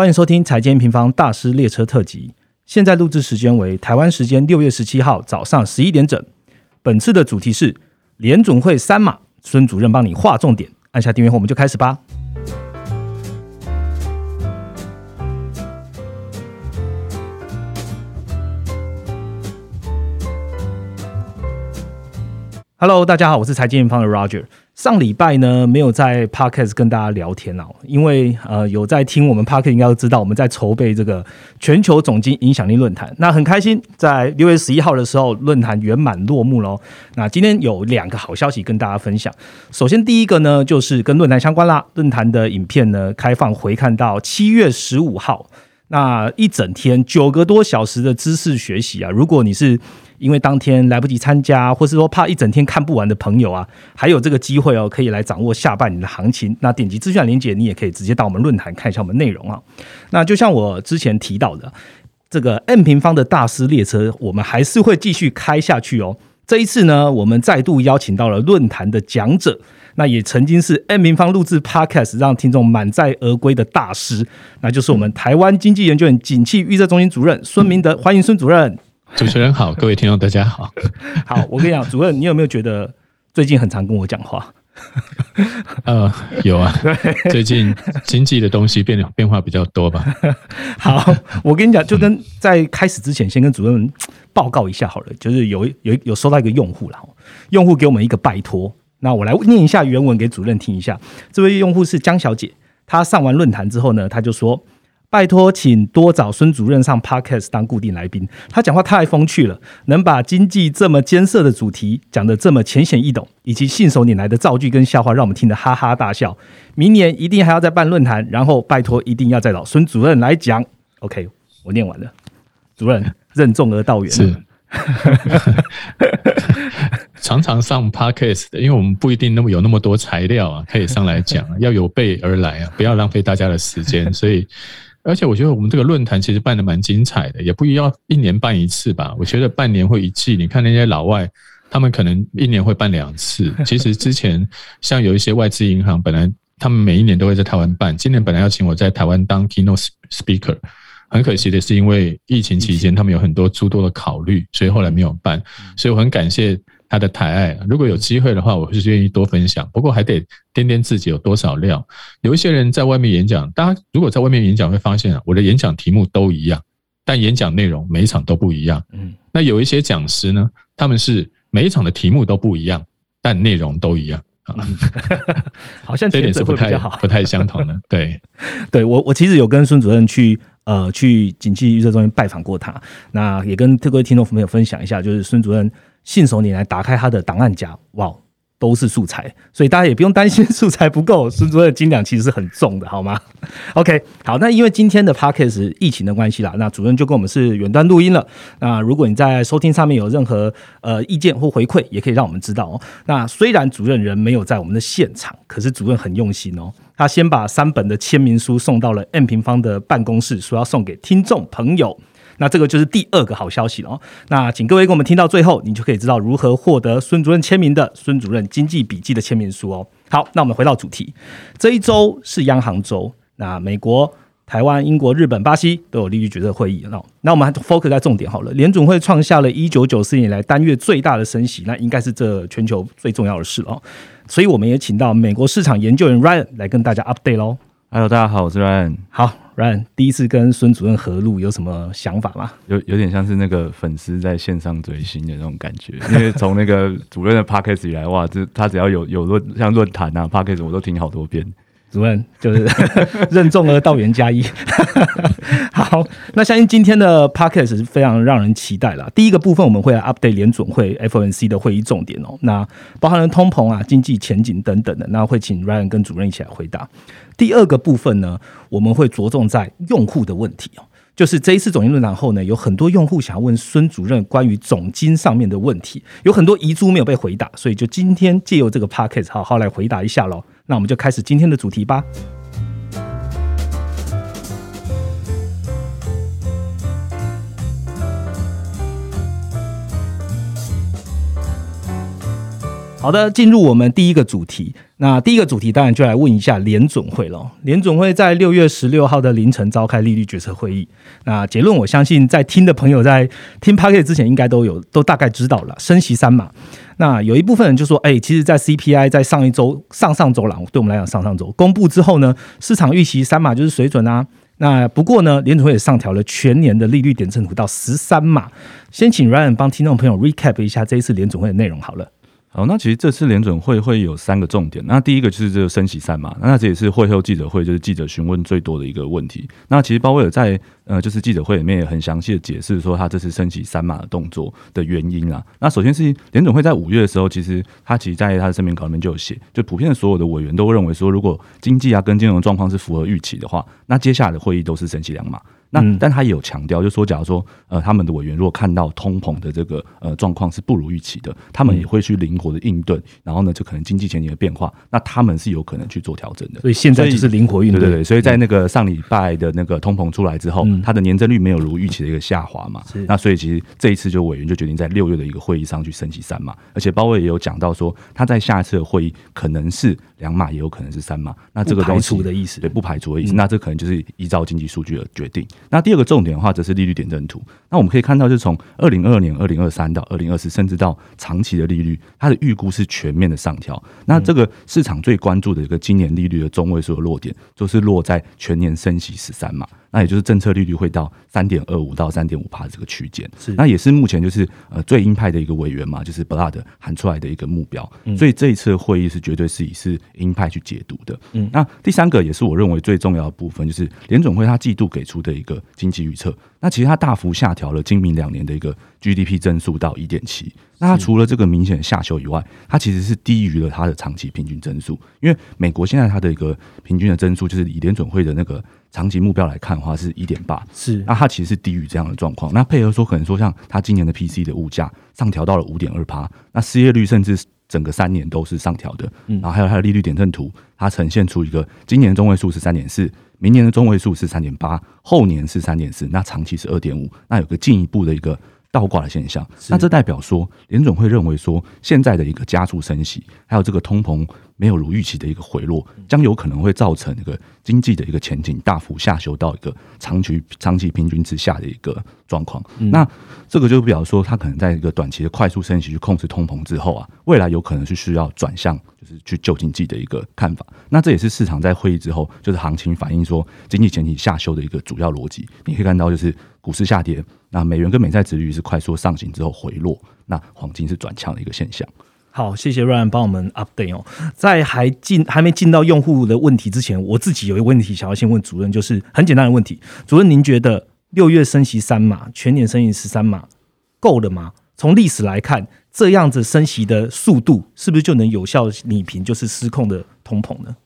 欢迎收听财经平方大师列车特辑。现在录制时间为台湾时间六月十七号早上十一点整。本次的主题是联总会三码，孙主任帮你划重点。按下订阅后，我们就开始吧。Hello，大家好，我是财经平方的 Roger。上礼拜呢，没有在 Podcast 跟大家聊天哦，因为呃有在听我们 Podcast 应该都知道，我们在筹备这个全球总经影响力论坛。那很开心，在六月十一号的时候，论坛圆满落幕喽。那今天有两个好消息跟大家分享。首先第一个呢，就是跟论坛相关啦，论坛的影片呢开放回看到七月十五号，那一整天九个多小时的知识学习啊，如果你是。因为当天来不及参加，或是说怕一整天看不完的朋友啊，还有这个机会哦，可以来掌握下半年的行情。那点击资讯链接，你也可以直接到我们论坛看一下我们内容啊。那就像我之前提到的，这个 N 平方的大师列车，我们还是会继续开下去哦。这一次呢，我们再度邀请到了论坛的讲者，那也曾经是 N 平方录制 Podcast 让听众满载而归的大师，那就是我们台湾经济研究院景气预测中心主任孙明德。欢迎孙主任。主持人好，各位听众大家好。好，我跟你讲，主任，你有没有觉得最近很常跟我讲话？呃，有啊。最近经济的东西变变化比较多吧？好，我跟你讲，就跟在开始之前，先跟主任报告一下好了。就是有有有收到一个用户了，用户给我们一个拜托，那我来念一下原文给主任听一下。这位用户是江小姐，她上完论坛之后呢，她就说。拜托，请多找孙主任上 podcast 当固定来宾。他讲话太风趣了，能把经济这么艰涩的主题讲得这么浅显易懂，以及信手拈来的造句跟笑话，让我们听得哈哈大笑。明年一定还要再办论坛，然后拜托一定要再找孙主任来讲。OK，我念完了。主任任重而道远。是，常常上 podcast 的，因为我们不一定那么有那么多材料啊，可以上来讲，要有备而来啊，不要浪费大家的时间，所以。而且我觉得我们这个论坛其实办的蛮精彩的，也不一定要一年办一次吧。我觉得半年或一季，你看那些老外，他们可能一年会办两次。其实之前像有一些外资银行，本来他们每一年都会在台湾办，今年本来要请我在台湾当 keynote speaker，很可惜的是因为疫情期间他们有很多诸多的考虑，所以后来没有办。所以我很感谢。他的抬爱，如果有机会的话，我是愿意多分享。不过还得掂掂自己有多少料。有一些人在外面演讲，大家如果在外面演讲，会发现啊，我的演讲题目都一样，但演讲内容每一场都不一样。嗯，那有一些讲师呢，他们是每一场的题目都不一样，但内容都一样。好像这点是不太不太相同的。对，对我我其实有跟孙主任去呃去景气预测中心拜访过他，那也跟各位听众朋友分享一下，就是孙主任。信手拈来打开他的档案夹，哇，都是素材，所以大家也不用担心素材不够。孙主任的斤两其实是很重的，好吗？OK，好，那因为今天的 Podcast 疫情的关系啦，那主任就跟我们是远端录音了。那如果你在收听上面有任何呃意见或回馈，也可以让我们知道哦。那虽然主任人没有在我们的现场，可是主任很用心哦，他先把三本的签名书送到了 M 平方的办公室，说要送给听众朋友。那这个就是第二个好消息了哦。那请各位跟我们听到最后，你就可以知道如何获得孙主任签名的《孙主任经济笔记》的签名书哦。好，那我们回到主题，这一周是央行周，那美国、台湾、英国、日本、巴西都有利率决策会议。那那我们 focus 在重点好了，联总会创下了一九九四年以来单月最大的升息，那应该是这全球最重要的事了。所以我们也请到美国市场研究员 Ryan 来跟大家 update 喽。Hello，大家好，我是 Ryan。好，Ryan，第一次跟孙主任合录，有什么想法吗？有有点像是那个粉丝在线上追星的那种感觉，因为从那个主任的 p a c k a g e 以来，哇，这他只要有有论像论坛啊 p a c k a g e 我都听好多遍。主任就是 任重而道远加一。好，那相信今天的 podcast 是非常让人期待了。第一个部分我们会来 update 联准会 FOMC 的会议重点哦，那包含了通膨啊、经济前景等等的，那会请 Ryan 跟主任一起来回答。第二个部分呢，我们会着重在用户的问题哦。就是这一次总经论坛后呢，有很多用户想要问孙主任关于总金上面的问题，有很多遗珠没有被回答，所以就今天借由这个 podcast 好好来回答一下喽。那我们就开始今天的主题吧。好的，进入我们第一个主题。那第一个主题当然就来问一下联准会了。联准会在六月十六号的凌晨召开利率决策会议。那结论，我相信在听的朋友在听 p a c k e t 之前应该都有都大概知道了，升息三码。那有一部分人就说，哎，其实，在 CPI 在上一周、上上周了，对我们来讲，上上周公布之后呢，市场预期三码就是水准啊。那不过呢，联储会也上调了全年的利率点阵图到十三码。先请 Ryan 帮听众朋友 recap 一下这一次联储会的内容好了。好，那其实这次联准会会有三个重点。那第一个就是这个升息三嘛，那这也是会后记者会就是记者询问最多的一个问题。那其实鲍威尔在呃就是记者会里面也很详细的解释说他这次升息三码的动作的原因啊。那首先是联准会在五月的时候，其实他其实在他的声明稿里面就有写，就普遍的所有的委员都认为说，如果经济啊跟金融状况是符合预期的话，那接下来的会议都是升息两码。那但他也有强调，就说假如说呃他们的委员如果看到通膨的这个呃状况是不如预期的，他们也会去灵活的应对，然后呢就可能经济前景的变化，那他们是有可能去做调整的。所以现在就是灵活应对。对对对，所以在那个上礼拜的那个通膨出来之后，它的年增率没有如预期的一个下滑嘛，那所以其实这一次就委员就决定在六月的一个会议上去升级三码，而且鲍威也有讲到说他在下一次的会议可能是两码，也有可能是三码。那这个排除的意思，对不排除的意思，那这可能就是依照经济数据而决定。那第二个重点的。话则是利率点阵图。那我们可以看到，就是从二零二二年、二零二三到二零二四，甚至到长期的利率，它的预估是全面的上调。那这个市场最关注的一个今年利率的中位数的落点，就是落在全年升息十三嘛。那也就是政策利率会到三点二五到三点五帕这个区间，是。那也是目前就是呃最鹰派的一个委员嘛，就是 Blood 喊出来的一个目标，所以这一次会议是绝对是以是鹰派去解读的。嗯，那第三个也是我认为最重要的部分，就是联总会它季度给出的一个经济预测，那其实它大幅下调了今明两年的一个 GDP 增速到一点七。那它除了这个明显的下修以外，它其实是低于了它的长期平均增速，因为美国现在它的一个平均的增速，就是以联准会的那个长期目标来看的话是一点八，是那它其实是低于这样的状况。那配合说，可能说像它今年的 PC 的物价上调到了五点二趴，那失业率甚至整个三年都是上调的，然后还有它的利率点阵图，它呈现出一个今年中位数是三点四，明年的中位数是三点八，后年是三点四，那长期是二点五，那有个进一步的一个。倒挂的现象，那这代表说联总会认为说现在的一个加速升息，还有这个通膨没有如预期的一个回落，将有可能会造成一个经济的一个前景大幅下修到一个长期长期平均之下的一个状况。那这个就表示说，它可能在一个短期的快速升息去控制通膨之后啊，未来有可能是需要转向就是去救经济的一个看法。那这也是市场在会议之后就是行情反映说经济前景下修的一个主要逻辑。你可以看到就是股市下跌。那美元跟美债值率是快速上行之后回落，那黄金是转强的一个现象。好，谢谢 Ryan 帮我们 update 哦。在还进还没进到用户的问题之前，我自己有一个问题想要先问主任，就是很简单的问题。主任，您觉得六月升息三码，全年升息十三码够了吗？从历史来看，这样子升息的速度是不是就能有效拟平就是失控的通膨呢？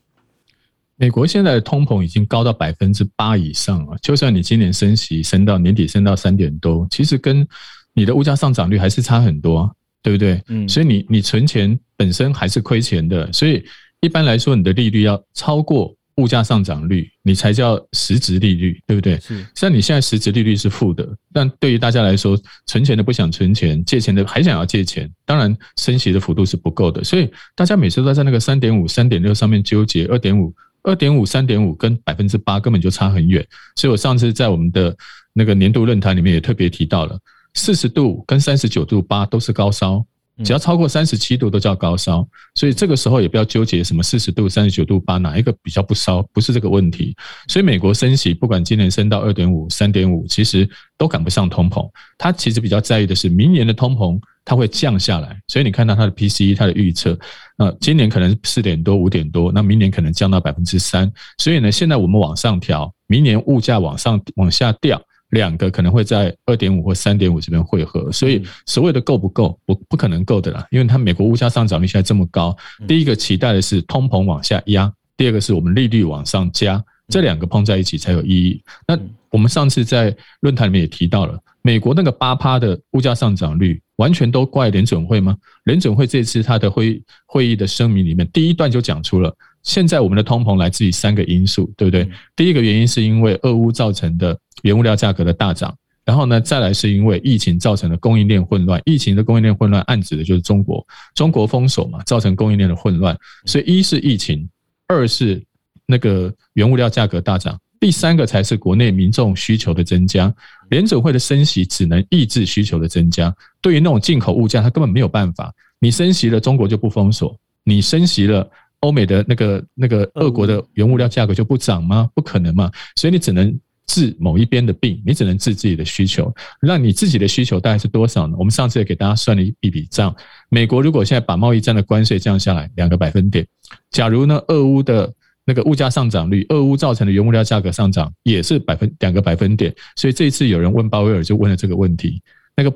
美国现在的通膨已经高到百分之八以上了，就算你今年升息升到年底升到三点多，其实跟你的物价上涨率还是差很多，对不对？嗯，所以你你存钱本身还是亏钱的，所以一般来说你的利率要超过物价上涨率，你才叫实质利率，对不对？是。像你现在实质利率是负的，但对于大家来说，存钱的不想存钱，借钱的还想要借钱，当然升息的幅度是不够的，所以大家每次都在那个三点五、三点六上面纠结，二点五。二点五、三点五跟百分之八根本就差很远，所以我上次在我们的那个年度论坛里面也特别提到了，四十度跟三十九度八都是高烧，只要超过三十七度都叫高烧，所以这个时候也不要纠结什么四十度、三十九度八哪一个比较不烧，不是这个问题。所以美国升息，不管今年升到二点五、三点五，其实都赶不上通膨。它其实比较在意的是明年的通膨。它会降下来，所以你看到它的 PCE 它的预测，那今年可能四点多五点多，那明年可能降到百分之三。所以呢，现在我们往上调，明年物价往上往下掉，两个可能会在二点五或三点五这边汇合。所以所谓的够不够，不不可能够的啦，因为它美国物价上涨率现在这么高，第一个期待的是通膨往下压，第二个是我们利率往上加，这两个碰在一起才有意义。那我们上次在论坛里面也提到了，美国那个八趴的物价上涨率。完全都怪联准会吗？联准会这次他的会会议的声明里面，第一段就讲出了，现在我们的通膨来自于三个因素，对不对？第一个原因是因为俄乌造成的原物料价格的大涨，然后呢，再来是因为疫情造成的供应链混乱，疫情的供应链混乱暗指的就是中国，中国封锁嘛，造成供应链的混乱。所以一是疫情，二是那个原物料价格大涨，第三个才是国内民众需求的增加。联准会的升息只能抑制需求的增加，对于那种进口物价，它根本没有办法。你升息了，中国就不封锁；你升息了，欧美的那个那个俄国的原物料价格就不涨吗？不可能嘛！所以你只能。治某一边的病，你只能治自己的需求。那你自己的需求大概是多少呢？我们上次也给大家算了一笔笔账。美国如果现在把贸易战的关税降下来两个百分点，假如呢，俄乌的那个物价上涨率，俄乌造成的原物料价格上涨也是百分两个百分点。所以这一次有人问鲍威尔，就问了这个问题。那个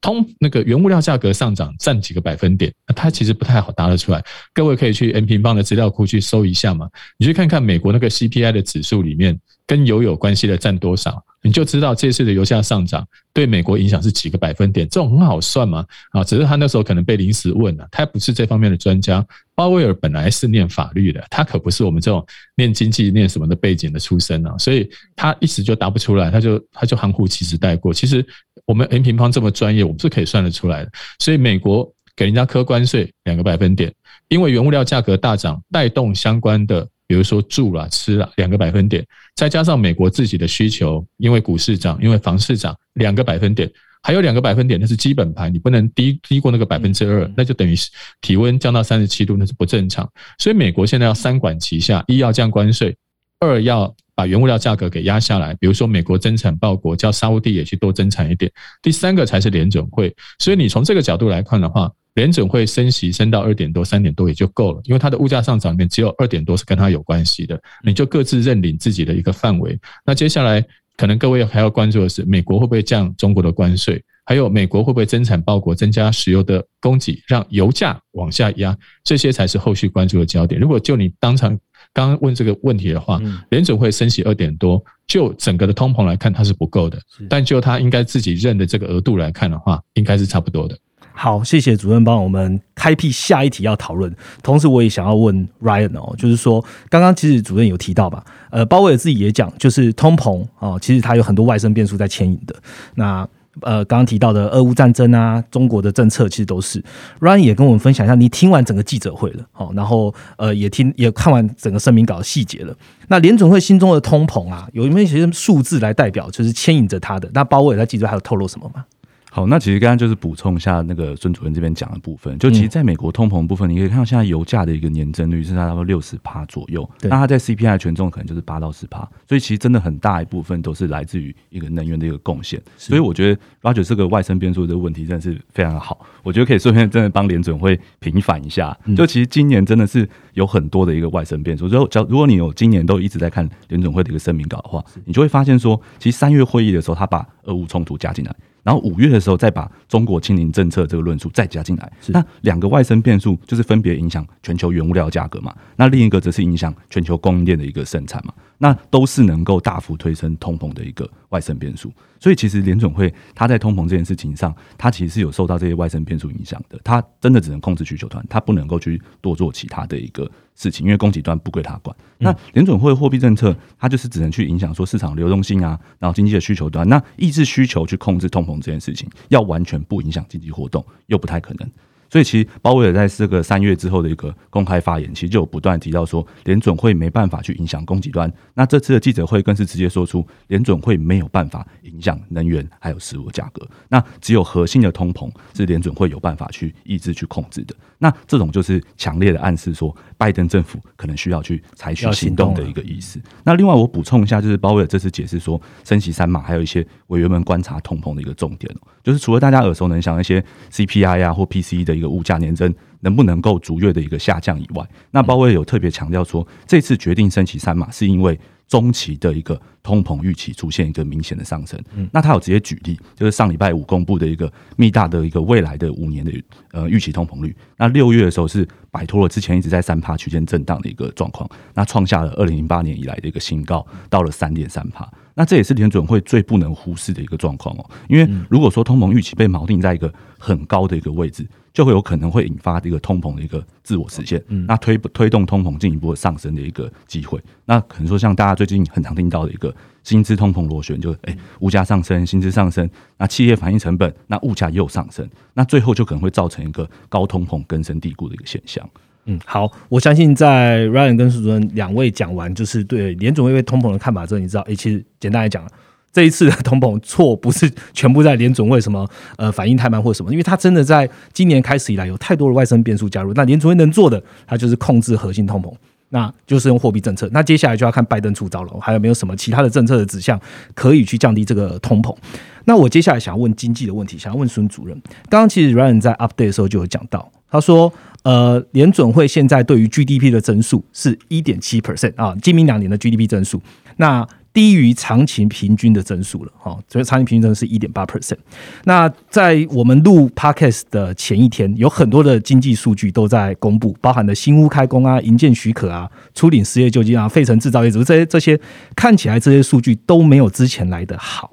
通那个原物料价格上涨占几个百分点？他其实不太好答得出来。各位可以去 N 平方的资料库去搜一下嘛，你去看看美国那个 CPI 的指数里面跟油有关系的占多少，你就知道这次的油价上涨对美国影响是几个百分点。这种很好算嘛？啊，只是他那时候可能被临时问了，他不是这方面的专家。鲍威尔本来是念法律的，他可不是我们这种念经济、念什么的背景的出身啊，所以他一时就答不出来，他就他就含糊其辞带过。其实。我们 N 平方这么专业，我们是可以算得出来的。所以美国给人家科关税两个百分点，因为原物料价格大涨，带动相关的，比如说住啦、吃啦两个百分点，再加上美国自己的需求，因为股市涨，因为房市涨，两个百分点，还有两个百分点，那是基本盘，你不能低低过那个百分之二，那就等于体温降到三十七度，那是不正常。所以美国现在要三管齐下：一要降关税，二要。把原物料价格给压下来，比如说美国增产报国，叫沙乌地也去多增产一点。第三个才是联准会，所以你从这个角度来看的话，联准会升息升到二点多、三点多也就够了，因为它的物价上涨里面只有二点多是跟它有关系的，你就各自认领自己的一个范围。那接下来可能各位还要关注的是，美国会不会降中国的关税？还有美国会不会增产报国，增加石油的供给，让油价往下压？这些才是后续关注的焦点。如果就你当场。刚刚问这个问题的话，联准会升息二点多，就整个的通膨来看，它是不够的。但就它应该自己认的这个额度来看的话，应该是差不多的。好，谢谢主任帮我们开辟下一题要讨论。同时，我也想要问 Ryan 哦，就是说，刚刚其实主任有提到吧？呃，鲍威尔自己也讲，就是通膨哦，其实它有很多外生变数在牵引的。那呃，刚刚提到的俄乌战争啊，中国的政策其实都是。Ryan 也跟我们分享一下，你听完整个记者会了，好，然后呃，也听也看完整个声明稿的细节了。那联总会心中的通膨啊，有没有一些数字来代表，就是牵引着他的？那鲍威尔在记者还有透露什么吗？好，那其实刚刚就是补充一下那个孙主任这边讲的部分，就其实在美国通膨部分，你可以看到现在油价的一个年增率是差不多六十趴左右，那它在 CPI 权重可能就是八到十趴，所以其实真的很大一部分都是来自于一个能源的一个贡献。所以我觉得 Roger 这个外生变数这个问题真的是非常好，我觉得可以顺便真的帮联准会平反一下。就其实今年真的是有很多的一个外生变数，就假如果你有今年都一直在看联准会的一个声明稿的话，你就会发现说，其实三月会议的时候，他把俄乌冲突加进来。然后五月的时候，再把中国清零政策这个论述再加进来，那两个外生变数就是分别影响全球原物料价格嘛，那另一个则是影响全球供应链的一个生产嘛，那都是能够大幅推升通膨的一个外生变数。所以其实联准会它在通膨这件事情上，它其实是有受到这些外生变数影响的，它真的只能控制需求端，它不能够去多做其他的一个。事情，因为供给端不归他管。那联准会货币政策，它就是只能去影响说市场流动性啊，然后经济的需求端。那抑制需求去控制通膨这件事情，要完全不影响经济活动，又不太可能。所以，其实鲍威尔在这个三月之后的一个公开发言，其实就有不断提到说，联准会没办法去影响供给端。那这次的记者会更是直接说出，联准会没有办法影响能源还有食物价格。那只有核心的通膨是联准会有办法去抑制去控制的。那这种就是强烈的暗示说，拜登政府可能需要去采取行动的一个意思。那另外，我补充一下，就是鲍威尔这次解释说，升息三码还有一些委员们观察通膨的一个重点就是除了大家耳熟能详一些 CPI 啊或 PCE 的一个物价年增能不能够逐月的一个下降以外，那鲍威尔有特别强调说，这次决定升息三码是因为中期的一个通膨预期出现一个明显的上升。那他有直接举例，就是上礼拜五公布的一个密大的一个未来的五年的呃预期通膨率，那六月的时候是摆脱了之前一直在三趴区间震荡的一个状况，那创下了二零零八年以来的一个新高，到了三点三趴。那这也是联准会最不能忽视的一个状况哦，因为如果说通膨预期被锚定在一个很高的一个位置，就会有可能会引发一一个通膨的一个自我实现，嗯那推推动通膨进一步上升的一个机会。那可能说像大家最近很常听到的一个薪资通膨螺旋，就哎物价上升，薪资上升，那企业反映成本，那物价又上升，那最后就可能会造成一个高通膨根深蒂固的一个现象。嗯，好，我相信在 Ryan 跟苏主任两位讲完就是对联总会对通膨的看法之后，你知道，哎，其实简单来讲。这一次的通膨错不是全部在联总会什么呃反应太慢或什么，因为它真的在今年开始以来有太多的外生变数加入。那联总会能做的，它就是控制核心通膨，那就是用货币政策。那接下来就要看拜登出招了，还有没有什么其他的政策的指向可以去降低这个通膨？那我接下来想要问经济的问题，想要问孙主任。刚刚其实 Ryan 在 update 的时候就有讲到，他说呃联准会现在对于 GDP 的增速是一点七 percent 啊，今明两年的 GDP 增速。那低于长期平均的增速了，哈，所以长期平均增速是一点八 percent。那在我们录 podcast 的前一天，有很多的经济数据都在公布，包含的新屋开工啊、营建许可啊、初领失业救济啊、费城制造业，这些这些看起来这些数据都没有之前来的好。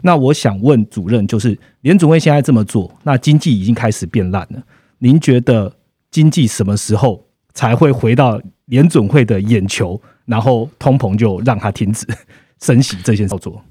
那我想问主任，就是联总会现在这么做，那经济已经开始变烂了，您觉得经济什么时候才会回到联总会的眼球？然后通膨就让它停止 升息这些操作。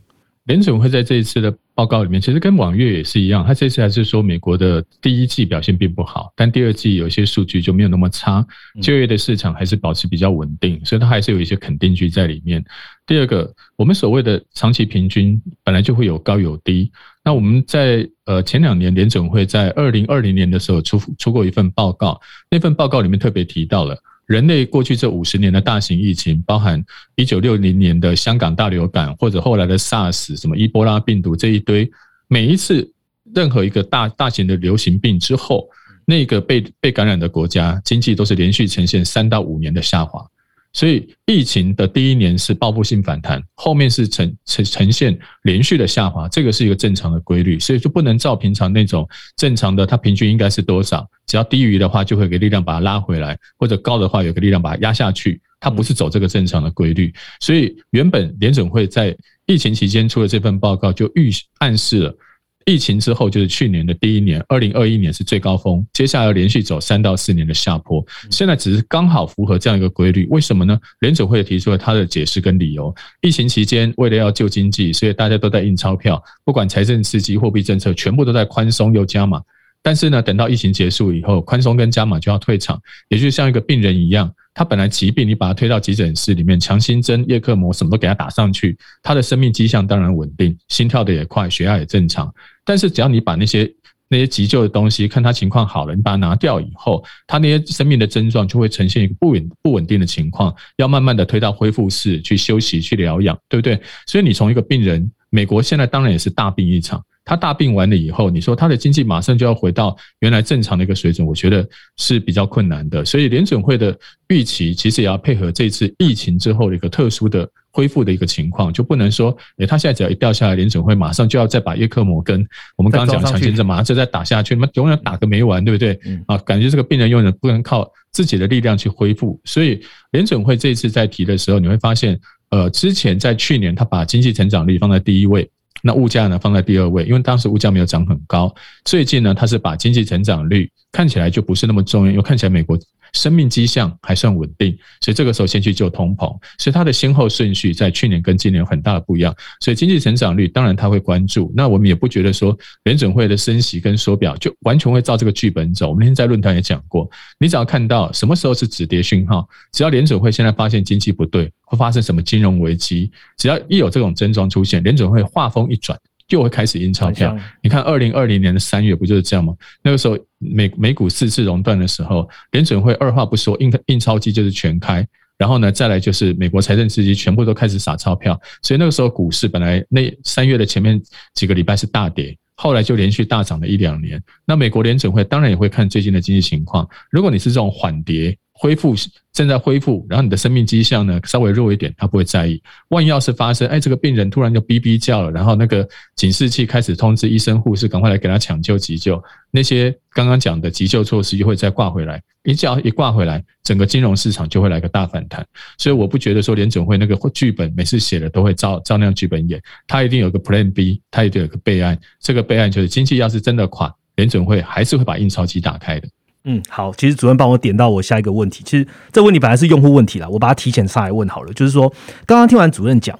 联总会在这一次的报告里面，其实跟往月也是一样，他这次还是说美国的第一季表现并不好，但第二季有些数据就没有那么差，就业的市场还是保持比较稳定，所以它还是有一些肯定句在里面。第二个，我们所谓的长期平均本来就会有高有低，那我们在呃前两年联总会在二零二零年的时候出出过一份报告，那份报告里面特别提到了。人类过去这五十年的大型疫情，包含一九六零年的香港大流感，或者后来的 SARS、什么伊波拉病毒这一堆，每一次任何一个大大型的流行病之后，那个被被感染的国家经济都是连续呈现三到五年的下滑。所以疫情的第一年是报复性反弹，后面是呈呈呈现连续的下滑，这个是一个正常的规律，所以就不能照平常那种正常的，它平均应该是多少，只要低于的话，就会有个力量把它拉回来，或者高的话，有个力量把它压下去，它不是走这个正常的规律。所以原本联准会在疫情期间出的这份报告就预暗示了。疫情之后就是去年的第一年，二零二一年是最高峰，接下来要连续走三到四年的下坡。现在只是刚好符合这样一个规律，为什么呢？联准会提出了他的解释跟理由。疫情期间为了要救经济，所以大家都在印钞票，不管财政刺激、货币政策，全部都在宽松又加码。但是呢，等到疫情结束以后，宽松跟加码就要退场，也就像一个病人一样。他本来疾病，你把他推到急诊室里面，强心针、叶克膜什么都给他打上去，他的生命迹象当然稳定，心跳的也快，血压也正常。但是只要你把那些那些急救的东西，看他情况好了，你把它拿掉以后，他那些生命的症状就会呈现一个不稳不稳定的情况，要慢慢的推到恢复室去休息去疗养，对不对？所以你从一个病人，美国现在当然也是大病一场。他大病完了以后，你说他的经济马上就要回到原来正常的一个水准，我觉得是比较困难的。所以联准会的预期其实也要配合这次疫情之后的一个特殊的恢复的一个情况，就不能说，诶，他现在只要一掉下来，联准会马上就要再把叶克摩跟我们刚刚讲强心针马上就再打下去，那么永远打个没完，对不对？啊，感觉这个病人永远不能靠自己的力量去恢复。所以联准会这次在提的时候，你会发现，呃，之前在去年他把经济成长率放在第一位。那物价呢放在第二位，因为当时物价没有涨很高。最近呢，它是把经济成长率看起来就不是那么重要，因为看起来美国。生命迹象还算稳定，所以这个时候先去救通膨，所以它的先后顺序在去年跟今年有很大的不一样。所以经济成长率当然他会关注，那我们也不觉得说联准会的升息跟缩表就完全会照这个剧本走。我们那天在论坛也讲过，你只要看到什么时候是止跌讯号，只要联准会现在发现经济不对，会发生什么金融危机，只要一有这种症状出现，联准会话锋一转。就会开始印钞票。你看，二零二零年的三月不就是这样吗？那个时候美美股四次熔断的时候，联准会二话不说，印印钞机就是全开。然后呢，再来就是美国财政刺激，全部都开始撒钞票。所以那个时候股市本来那三月的前面几个礼拜是大跌，后来就连续大涨了一两年。那美国联准会当然也会看最近的经济情况。如果你是这种缓跌。恢复正在恢复，然后你的生命迹象呢稍微弱一点，他不会在意。万一要是发生，哎，这个病人突然就哔哔叫了，然后那个警示器开始通知医生护士赶快来给他抢救急救，那些刚刚讲的急救措施就会再挂回来。一叫一挂回来，整个金融市场就会来个大反弹。所以我不觉得说联准会那个剧本每次写的都会照照那样剧本演，他一定有个 Plan B，他一定有个备案。这个备案就是经济要是真的垮，联准会还是会把印钞机打开的。嗯，好，其实主任帮我点到我下一个问题，其实这问题本来是用户问题啦，我把它提前上来问好了。就是说，刚刚听完主任讲，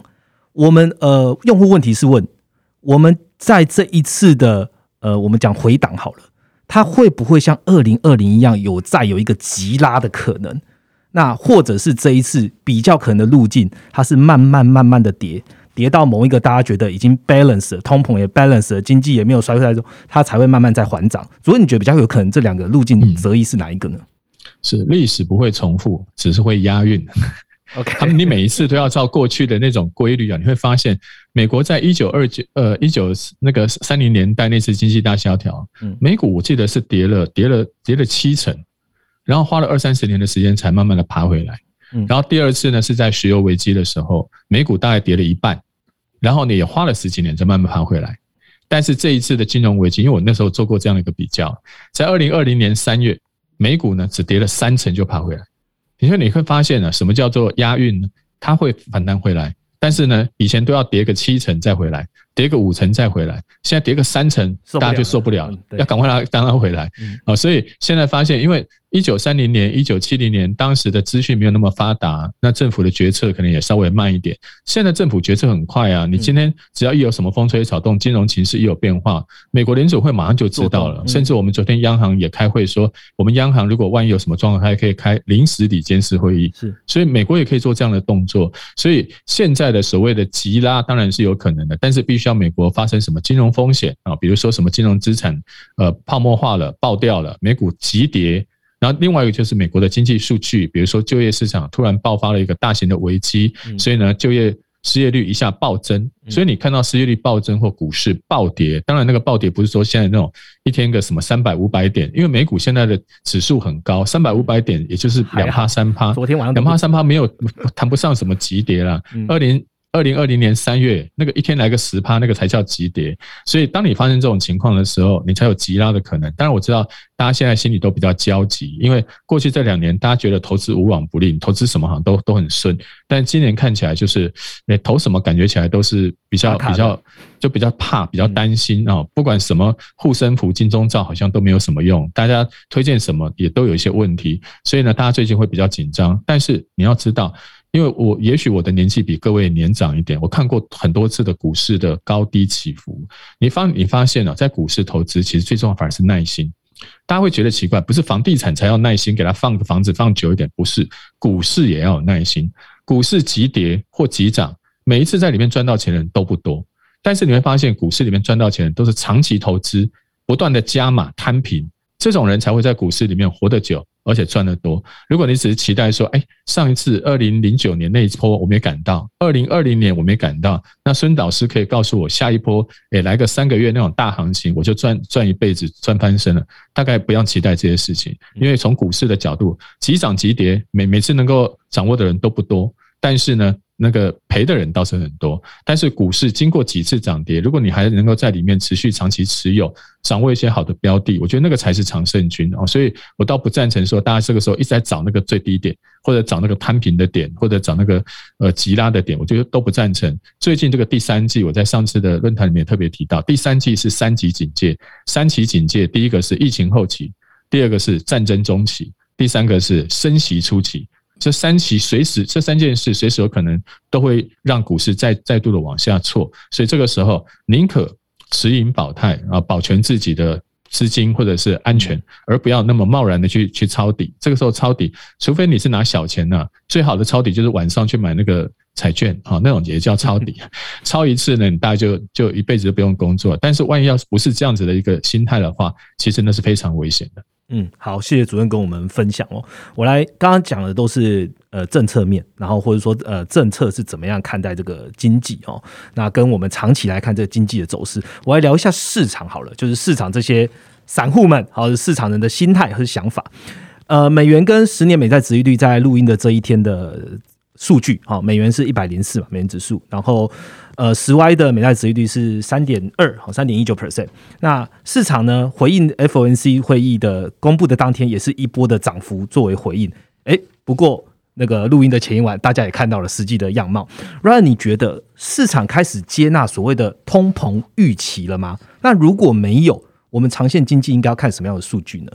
我们呃用户问题是问我们在这一次的呃我们讲回档好了，它会不会像二零二零一样有再有一个急拉的可能？那或者是这一次比较可能的路径，它是慢慢慢慢的跌。跌到某一个大家觉得已经 balance 了，通膨也 balance 了，经济也没有衰退中，它才会慢慢再缓涨。如果你觉得比较有可能这两个路径择一是哪一个呢？是历史不会重复，只是会押韵。OK，他们你每一次都要照过去的那种规律啊，你会发现美国在一九二九呃一九那个三零年代那次经济大萧条，美股我记得是跌了跌了跌了七成，然后花了二三十年的时间才慢慢的爬回来。然后第二次呢，是在石油危机的时候，美股大概跌了一半，然后呢也花了十几年才慢慢爬回来。但是这一次的金融危机，因为我那时候做过这样的一个比较，在二零二零年三月，美股呢只跌了三成就爬回来。你说你会发现呢，什么叫做押韵呢？它会反弹回来，但是呢，以前都要跌个七成再回来，跌个五成再回来，现在跌个三成，大家就受不了了，要赶快让它回来啊！所以现在发现，因为一九三零年、一九七零年，当时的资讯没有那么发达，那政府的决策可能也稍微慢一点。现在政府决策很快啊！你今天只要一有什么风吹草动，金融情势一有变化，美国联储会马上就知道了。甚至我们昨天央行也开会说，我们央行如果万一有什么状况，还可以开临时理监事会议。是，所以美国也可以做这样的动作。所以现在的所谓的急拉当然是有可能的，但是必须要美国发生什么金融风险啊，比如说什么金融资产呃泡沫化了、爆掉了，美股急跌。然后另外一个就是美国的经济数据，比如说就业市场突然爆发了一个大型的危机，所以呢就业失业率一下暴增，所以你看到失业率暴增或股市暴跌，当然那个暴跌不是说现在那种一天个什么三百五百点，因为美股现在的指数很高，三百五百点也就是两趴三趴，昨天晚上两趴三趴没有谈不上什么急跌了，二零。二零二零年三月，那个一天来个十趴，那个才叫急跌。所以，当你发生这种情况的时候，你才有急拉的可能。当然，我知道大家现在心里都比较焦急，因为过去这两年大家觉得投资无往不利，投资什么好像都都很顺。但今年看起来就是，你投什么感觉起来都是比较比较，就比较怕，比较担心啊。不管什么护身符、金钟罩，好像都没有什么用。大家推荐什么也都有一些问题，所以呢，大家最近会比较紧张。但是你要知道。因为我也许我的年纪比各位年长一点，我看过很多次的股市的高低起伏。你发你发现了，在股市投资其实最重要反而是耐心。大家会觉得奇怪，不是房地产才要耐心，给他放个房子放久一点，不是股市也要有耐心。股市急跌或急涨，每一次在里面赚到钱的人都不多。但是你会发现，股市里面赚到钱的都是长期投资，不断的加码摊平，这种人才会在股市里面活得久。而且赚得多。如果你只是期待说，哎，上一次二零零九年那一波我没赶到，二零二零年我没赶到，那孙导师可以告诉我下一波，哎，来个三个月那种大行情，我就赚赚一辈子，赚翻身了。大概不要期待这些事情，因为从股市的角度，急涨急跌，每每次能够掌握的人都不多。但是呢。那个赔的人倒是很多，但是股市经过几次涨跌，如果你还能够在里面持续长期持有，掌握一些好的标的，我觉得那个才是常胜军哦。所以我倒不赞成说大家这个时候一直在找那个最低点，或者找那个摊平的点，或者找那个呃急拉的点，我觉得都不赞成。最近这个第三季，我在上次的论坛里面特别提到，第三季是三级警戒，三级警戒，第一个是疫情后期，第二个是战争中期，第三个是升息初期。这三期随时，这三件事随时有可能都会让股市再再度的往下挫，所以这个时候宁可持盈保泰啊，保全自己的资金或者是安全，而不要那么贸然的去去抄底。这个时候抄底，除非你是拿小钱呢，最好的抄底就是晚上去买那个彩券啊，那种也叫抄底。抄一次呢，你大概就就一辈子都不用工作。但是万一要是不是这样子的一个心态的话，其实那是非常危险的。嗯，好，谢谢主任跟我们分享哦。我来刚刚讲的都是呃政策面，然后或者说呃政策是怎么样看待这个经济哦。那跟我们长期来看这个经济的走势，我来聊一下市场好了，就是市场这些散户们，好市场人的心态和想法。呃，美元跟十年美债殖利率在录音的这一天的数据，好，美元是一百零四嘛，美元指数，然后。呃，十 Y 的美债收益率是三点二，好，三点一九 percent。那市场呢回应 FOMC 会议的公布的当天，也是一波的涨幅作为回应。哎，不过那个录音的前一晚，大家也看到了实际的样貌。Ryan，你觉得市场开始接纳所谓的通膨预期了吗？那如果没有，我们长线经济应该要看什么样的数据呢？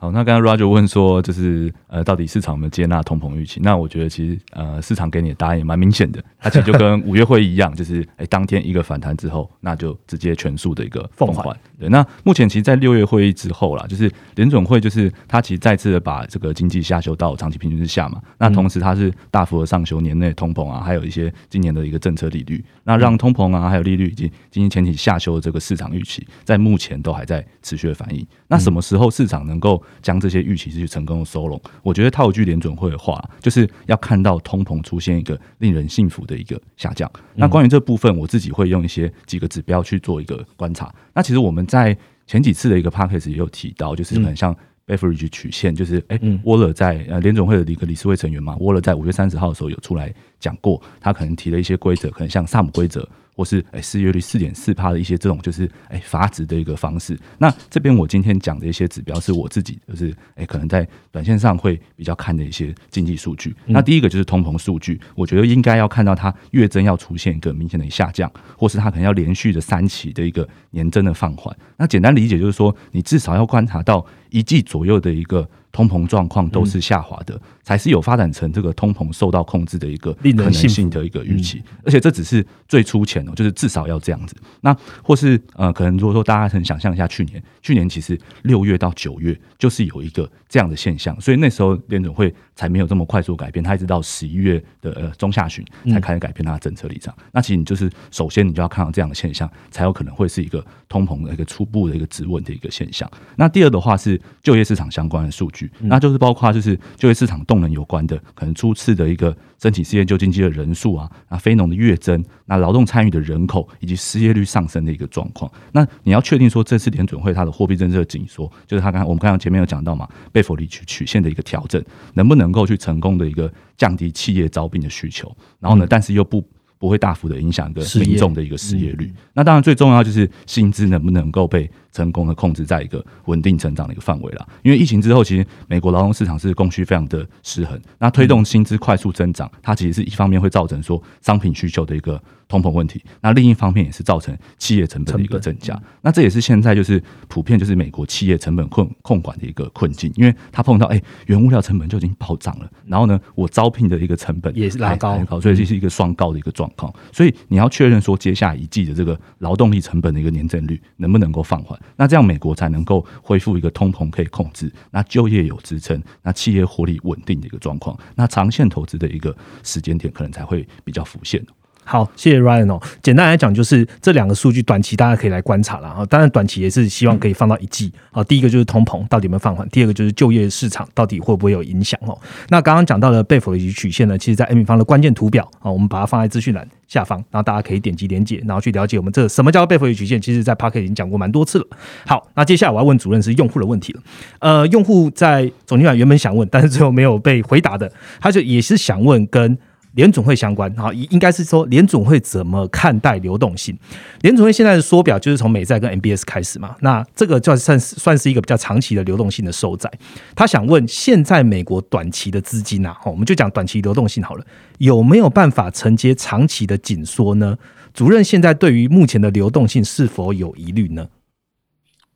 好，那刚刚 Roger 问说，就是呃，到底市场有没有接纳通膨预期？那我觉得其实呃，市场给你的答案也蛮明显的，它其实就跟五月会议一样，就是哎，当天一个反弹之后，那就直接全数的一个奉还。对，那目前其实，在六月会议之后啦，就是联准会就是它其实再次的把这个经济下修到长期平均之下嘛，那同时它是大幅的上修年内通膨啊，还有一些今年的一个政策利率，那让通膨啊，还有利率以及经济前提下修的这个市场预期，在目前都还在持续的反应。那什么时候市场能够将这些预期去成功的收拢？我觉得套句联准会的话，就是要看到通膨出现一个令人信服的一个下降。那关于这部分，我自己会用一些几个指标去做一个观察。那其实我们在前几次的一个 p a c k a g e 也有提到，就是很像 Beveridge 曲线，就是哎，沃勒在呃联总会的一个理事会成员嘛，沃勒在五月三十号的时候有出来讲过，他可能提了一些规则，可能像萨姆规则。或是诶失业率四点四帕的一些这种就是诶阀值的一个方式。那这边我今天讲的一些指标是我自己就是诶可能在短线上会比较看的一些经济数据。那第一个就是通膨数据，我觉得应该要看到它月增要出现一个明显的下降，或是它可能要连续的三期的一个年增的放缓。那简单理解就是说，你至少要观察到一季左右的一个。通膨状况都是下滑的，才是有发展成这个通膨受到控制的一个可能性的一个预期。而且这只是最初前哦，就是至少要这样子。那或是呃，可能如果说大家很想象一下，去年去年其实六月到九月就是有一个这样的现象，所以那时候联总会才没有这么快速改变，他一直到十一月的呃中下旬才开始改变他的政策立场。那其实你就是首先你就要看到这样的现象，才有可能会是一个通膨的一个初步的一个质问的一个现象。那第二的话是就业市场相关的数据。那就是包括就是就业市场动能有关的，可能初次的一个申请失业救济金的人数啊，啊非农的月增，那劳动参与的人口以及失业率上升的一个状况。那你要确定说这次联准会它的货币政策紧缩，就是他刚我们刚刚前面有讲到嘛，贝弗里曲曲线的一个调整，能不能够去成功的一个降低企业招聘的需求，然后呢，但是又不。不会大幅的影响一个民众的一个失业率。那当然最重要就是薪资能不能够被成功的控制在一个稳定成长的一个范围了。因为疫情之后，其实美国劳动市场是供需非常的失衡，那推动薪资快速增长，它其实是一方面会造成说商品需求的一个。通膨问题，那另一方面也是造成企业成本的一个增加。那这也是现在就是普遍就是美国企业成本控控管的一个困境，因为它碰到哎原物料成本就已经暴涨了，然后呢我招聘的一个成本也是拉高，所以这是一个双高的一个状况。所以你要确认说接下来一季的这个劳动力成本的一个年增率能不能够放缓，那这样美国才能够恢复一个通膨可以控制，那就业有支撑，那企业活力稳定的一个状况，那长线投资的一个时间点可能才会比较浮现。好，谢谢 Ryan 哦。简单来讲，就是这两个数据短期大家可以来观察了啊。当然，短期也是希望可以放到一季啊。第一个就是通膨到底有没有放缓，第二个就是就业市场到底会不会有影响哦。那刚刚讲到的贝弗利曲线呢，其实在 M 方的关键图表啊，我们把它放在资讯栏下方，然后大家可以点击连接，然后去了解我们这什么叫贝弗利曲线。其实，在 Park 已经讲过蛮多次了。好，那接下来我要问主任是用户的问题了。呃，用户在总经理原本想问，但是最后没有被回答的，他就也是想问跟。联总会相关，好，应该是说联总会怎么看待流动性？联总会现在的缩表就是从美债跟 MBS 开始嘛，那这个就算是算是一个比较长期的流动性的收窄。他想问，现在美国短期的资金啊，我们就讲短期流动性好了，有没有办法承接长期的紧缩呢？主任现在对于目前的流动性是否有疑虑呢？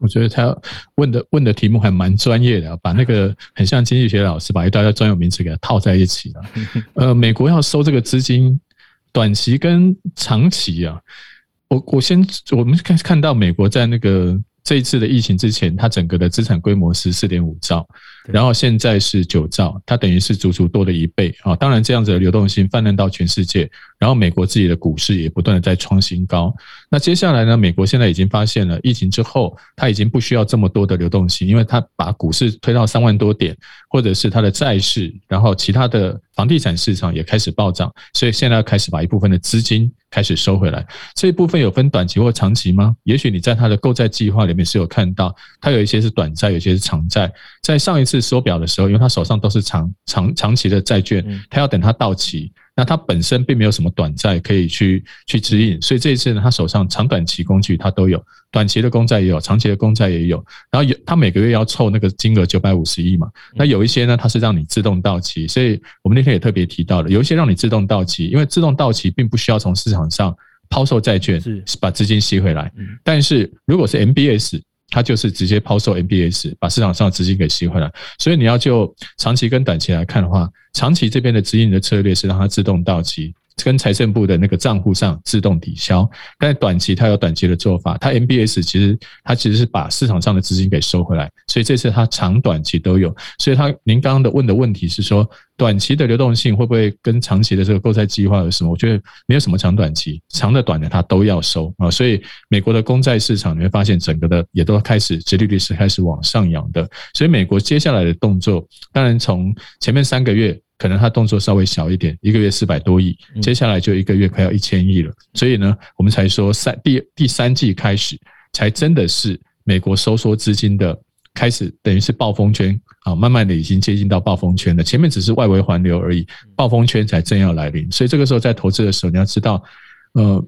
我觉得他问的问的题目还蛮专业的，把那个很像经济学老师把一大堆专有名词给它套在一起了。呃，美国要收这个资金，短期跟长期啊，我我先我们看看到美国在那个。这一次的疫情之前，它整个的资产规模是四点五兆，然后现在是九兆，它等于是足足多了一倍啊！当然，这样子的流动性泛滥到全世界，然后美国自己的股市也不断的在创新高。那接下来呢？美国现在已经发现了疫情之后，它已经不需要这么多的流动性，因为它把股市推到三万多点，或者是它的债市，然后其他的房地产市场也开始暴涨，所以现在要开始把一部分的资金。开始收回来，这一部分有分短期或长期吗？也许你在它的购债计划里面是有看到，它有一些是短债，有些是长债。在上一次收表的时候，因为他手上都是长长长期的债券，他要等它到期。那他本身并没有什么短债可以去去指引，所以这一次呢，他手上长短期工具他都有，短期的公债也有，长期的公债也有。然后有他每个月要凑那个金额九百五十亿嘛，那有一些呢，它是让你自动到期，所以我们那天也特别提到了，有一些让你自动到期，因为自动到期并不需要从市场上抛售债券，是把资金吸回来。但是如果是 MBS。它就是直接抛售 MBS，把市场上资金给吸回来。所以你要就长期跟短期来看的话，长期这边的指引的策略是让它自动到期。跟财政部的那个账户上自动抵消，但是短期它有短期的做法，它 MBS 其实它其实是把市场上的资金给收回来，所以这次它长短期都有。所以它您刚刚的问的问题是说，短期的流动性会不会跟长期的这个购债计划有什么？我觉得没有什么长短期，长的短的它都要收啊。所以美国的公债市场你会发现整个的也都开始，殖利率是开始往上扬的。所以美国接下来的动作，当然从前面三个月。可能他动作稍微小一点，一个月四百多亿，接下来就一个月快要一千亿了。所以呢，我们才说三第第三季开始，才真的是美国收缩资金的开始，等于是暴风圈啊，慢慢的已经接近到暴风圈了。前面只是外围环流而已，暴风圈才正要来临。所以这个时候在投资的时候，你要知道，呃，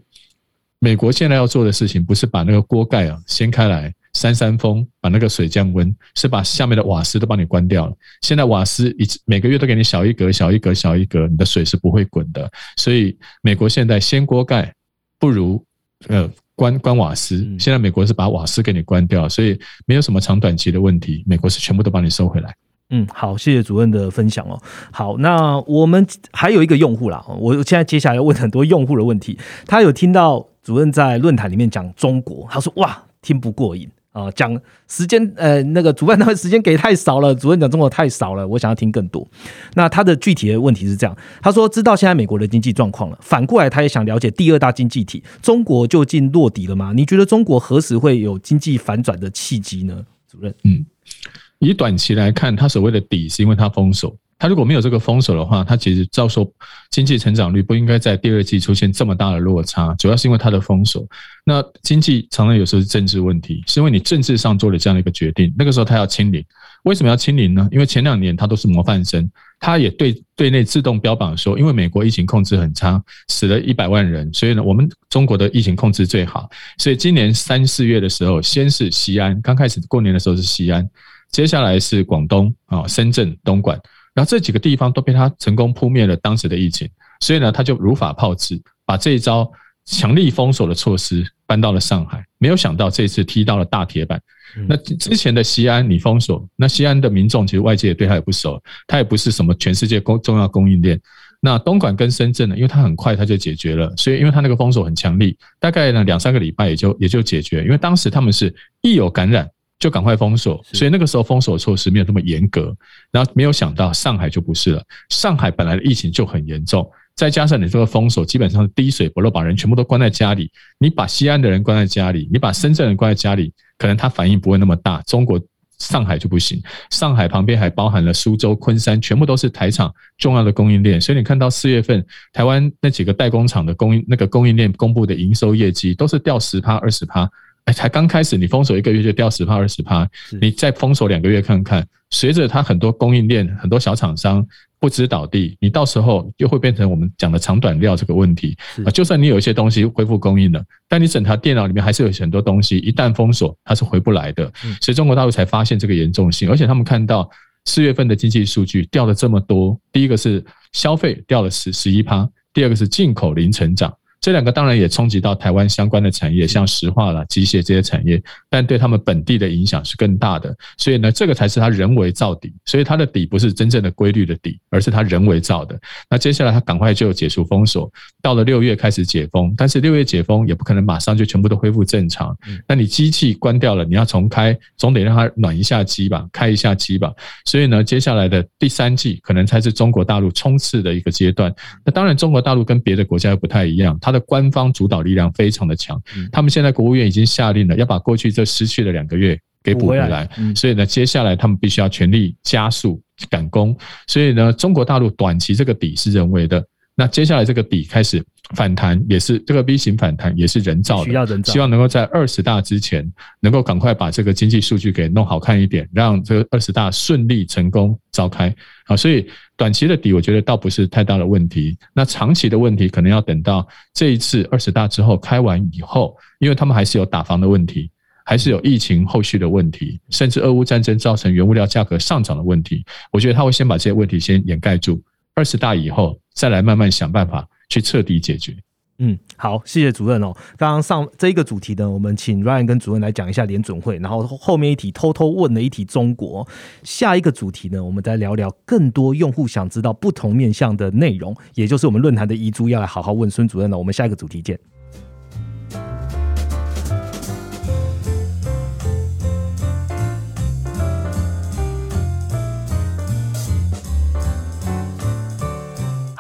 美国现在要做的事情不是把那个锅盖啊掀开来。扇扇风，把那个水降温，是把下面的瓦斯都帮你关掉了。现在瓦斯一每个月都给你小一格、小一格、小一格，你的水是不会滚的。所以美国现在掀锅盖不如呃关关瓦斯。现在美国是把瓦斯给你关掉，所以没有什么长短期的问题。美国是全部都帮你收回来。嗯，好，谢谢主任的分享哦。好，那我们还有一个用户啦，我现在接下来要问很多用户的问题。他有听到主任在论坛里面讲中国，他说哇，听不过瘾。啊，讲时间，呃，那个主办单位时间给太少了，主任讲中国太少了，我想要听更多。那他的具体的问题是这样，他说知道现在美国的经济状况了，反过来他也想了解第二大经济体中国究竟落底了吗？你觉得中国何时会有经济反转的契机呢？主任，嗯，以短期来看，他所谓的底是因为他封锁。它如果没有这个封锁的话，它其实照说经济成长率不应该在第二季出现这么大的落差，主要是因为它的封锁。那经济常常有时候是政治问题，是因为你政治上做了这样的一个决定。那个时候它要清零，为什么要清零呢？因为前两年他都是模范生，他也对对内自动标榜说，因为美国疫情控制很差，死了一百万人，所以呢，我们中国的疫情控制最好。所以今年三四月的时候，先是西安，刚开始过年的时候是西安，接下来是广东啊，深圳、东莞。然后这几个地方都被他成功扑灭了当时的疫情，所以呢，他就如法炮制，把这一招强力封锁的措施搬到了上海。没有想到这次踢到了大铁板。那之前的西安你封锁，那西安的民众其实外界对他也不熟，他也不是什么全世界供重要供应链。那东莞跟深圳呢，因为它很快它就解决了，所以因为它那个封锁很强力，大概呢两三个礼拜也就也就解决。因为当时他们是一有感染。就赶快封锁，所以那个时候封锁措施没有那么严格。然后没有想到上海就不是了，上海本来的疫情就很严重，再加上你这个封锁基本上滴水不漏，把人全部都关在家里。你把西安的人关在家里，你把深圳人关在家里，可能他反应不会那么大。中国上海就不行，上海旁边还包含了苏州、昆山，全部都是台厂重要的供应链。所以你看到四月份台湾那几个代工厂的供应那个供应链公布的营收业绩，都是掉十趴、二十趴。哎，才刚开始，你封锁一个月就掉十趴二十趴，你再封锁两个月看看，随着它很多供应链、很多小厂商不知倒地，你到时候又会变成我们讲的长短料这个问题啊。就算你有一些东西恢复供应了，但你整台电脑里面还是有很多东西，一旦封锁它是回不来的。所以中国大陆才发现这个严重性，而且他们看到四月份的经济数据掉了这么多，第一个是消费掉了十十一趴，第二个是进口零成长。这两个当然也冲击到台湾相关的产业，像石化啦、机械这些产业，但对他们本地的影响是更大的。所以呢，这个才是它人为造底，所以它的底不是真正的规律的底，而是它人为造的。那接下来它赶快就解除封锁，到了六月开始解封，但是六月解封也不可能马上就全部都恢复正常。那你机器关掉了，你要重开，总得让它暖一下机吧，开一下机吧。所以呢，接下来的第三季可能才是中国大陆冲刺的一个阶段。那当然，中国大陆跟别的国家又不太一样，它的官方主导力量非常的强，他们现在国务院已经下令了，要把过去这失去的两个月给补回来。所以呢，接下来他们必须要全力加速赶工。所以呢，中国大陆短期这个底是人为的，那接下来这个底开始。反弹也是这个 V 型反弹也是人造的，希望能够在二十大之前能够赶快把这个经济数据给弄好看一点，让这个二十大顺利成功召开啊。所以短期的底我觉得倒不是太大的问题，那长期的问题可能要等到这一次二十大之后开完以后，因为他们还是有打防的问题，还是有疫情后续的问题，甚至俄乌战争造成原物料价格上涨的问题，我觉得他会先把这些问题先掩盖住，二十大以后再来慢慢想办法。去彻底解决。嗯，好，谢谢主任哦。刚刚上这一个主题呢，我们请 Ryan 跟主任来讲一下联准会，然后后面一题偷偷问了一题中国。下一个主题呢，我们再聊聊更多用户想知道不同面向的内容，也就是我们论坛的遗珠要来好好问孙主任了。我们下一个主题见。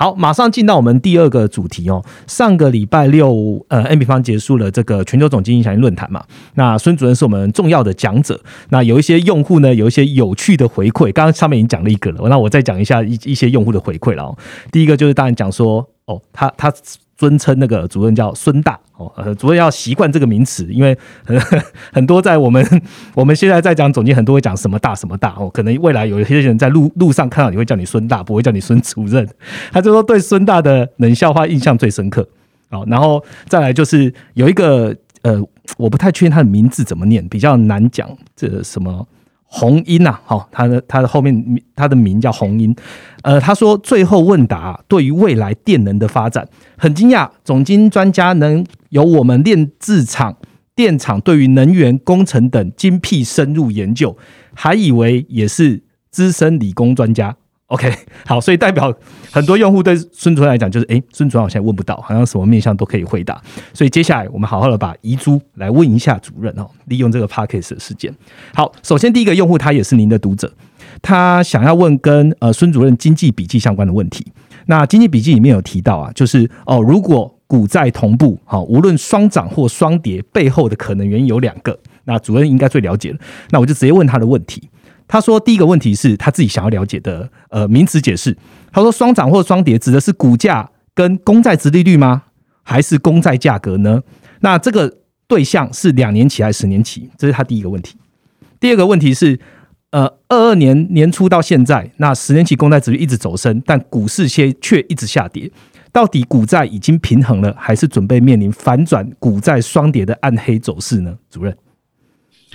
好，马上进到我们第二个主题哦。上个礼拜六，呃，N 比方结束了这个全球总经营响应论坛嘛。那孙主任是我们重要的讲者。那有一些用户呢，有一些有趣的回馈。刚刚上面已经讲了一个了，那我再讲一下一一些用户的回馈了。第一个就是当然讲说，哦，他他。尊称那个主任叫孙大哦，主任要习惯这个名词，因为很 很多在我们 我们现在在讲总监，很多会讲什么大什么大哦，可能未来有一些人在路路上看到你会叫你孙大，不会叫你孙主任，他就说对孙大的冷笑话印象最深刻哦，然后再来就是有一个呃，我不太确定他的名字怎么念，比较难讲，这什么。红英呐，好，他的他的后面他的名叫红英，呃，他说最后问答对于未来电能的发展很惊讶，总经专家能有我们炼制厂电厂对于能源工程等精辟深入研究，还以为也是资深理工专家。OK，好，所以代表很多用户对孙主任来讲，就是哎，孙主任好像问不到，好像什么面向都可以回答。所以接下来我们好好的把遗珠来问一下主任哦，利用这个 Parkes 的事件。好，首先第一个用户他也是您的读者，他想要问跟呃孙主任经济笔记相关的问题。那经济笔记里面有提到啊，就是哦，如果股债同步，好，无论双涨或双跌，背后的可能原因有两个。那主任应该最了解了，那我就直接问他的问题。他说：“第一个问题是他自己想要了解的，呃，名词解释。他说，双涨或双跌指的是股价跟公债值利率吗？还是公债价格呢？那这个对象是两年期还是十年期？这是他第一个问题。第二个问题是，呃，二二年年初到现在，那十年期公债值率一直走升，但股市却却一直下跌。到底股债已经平衡了，还是准备面临反转股债双跌的暗黑走势呢？主任。”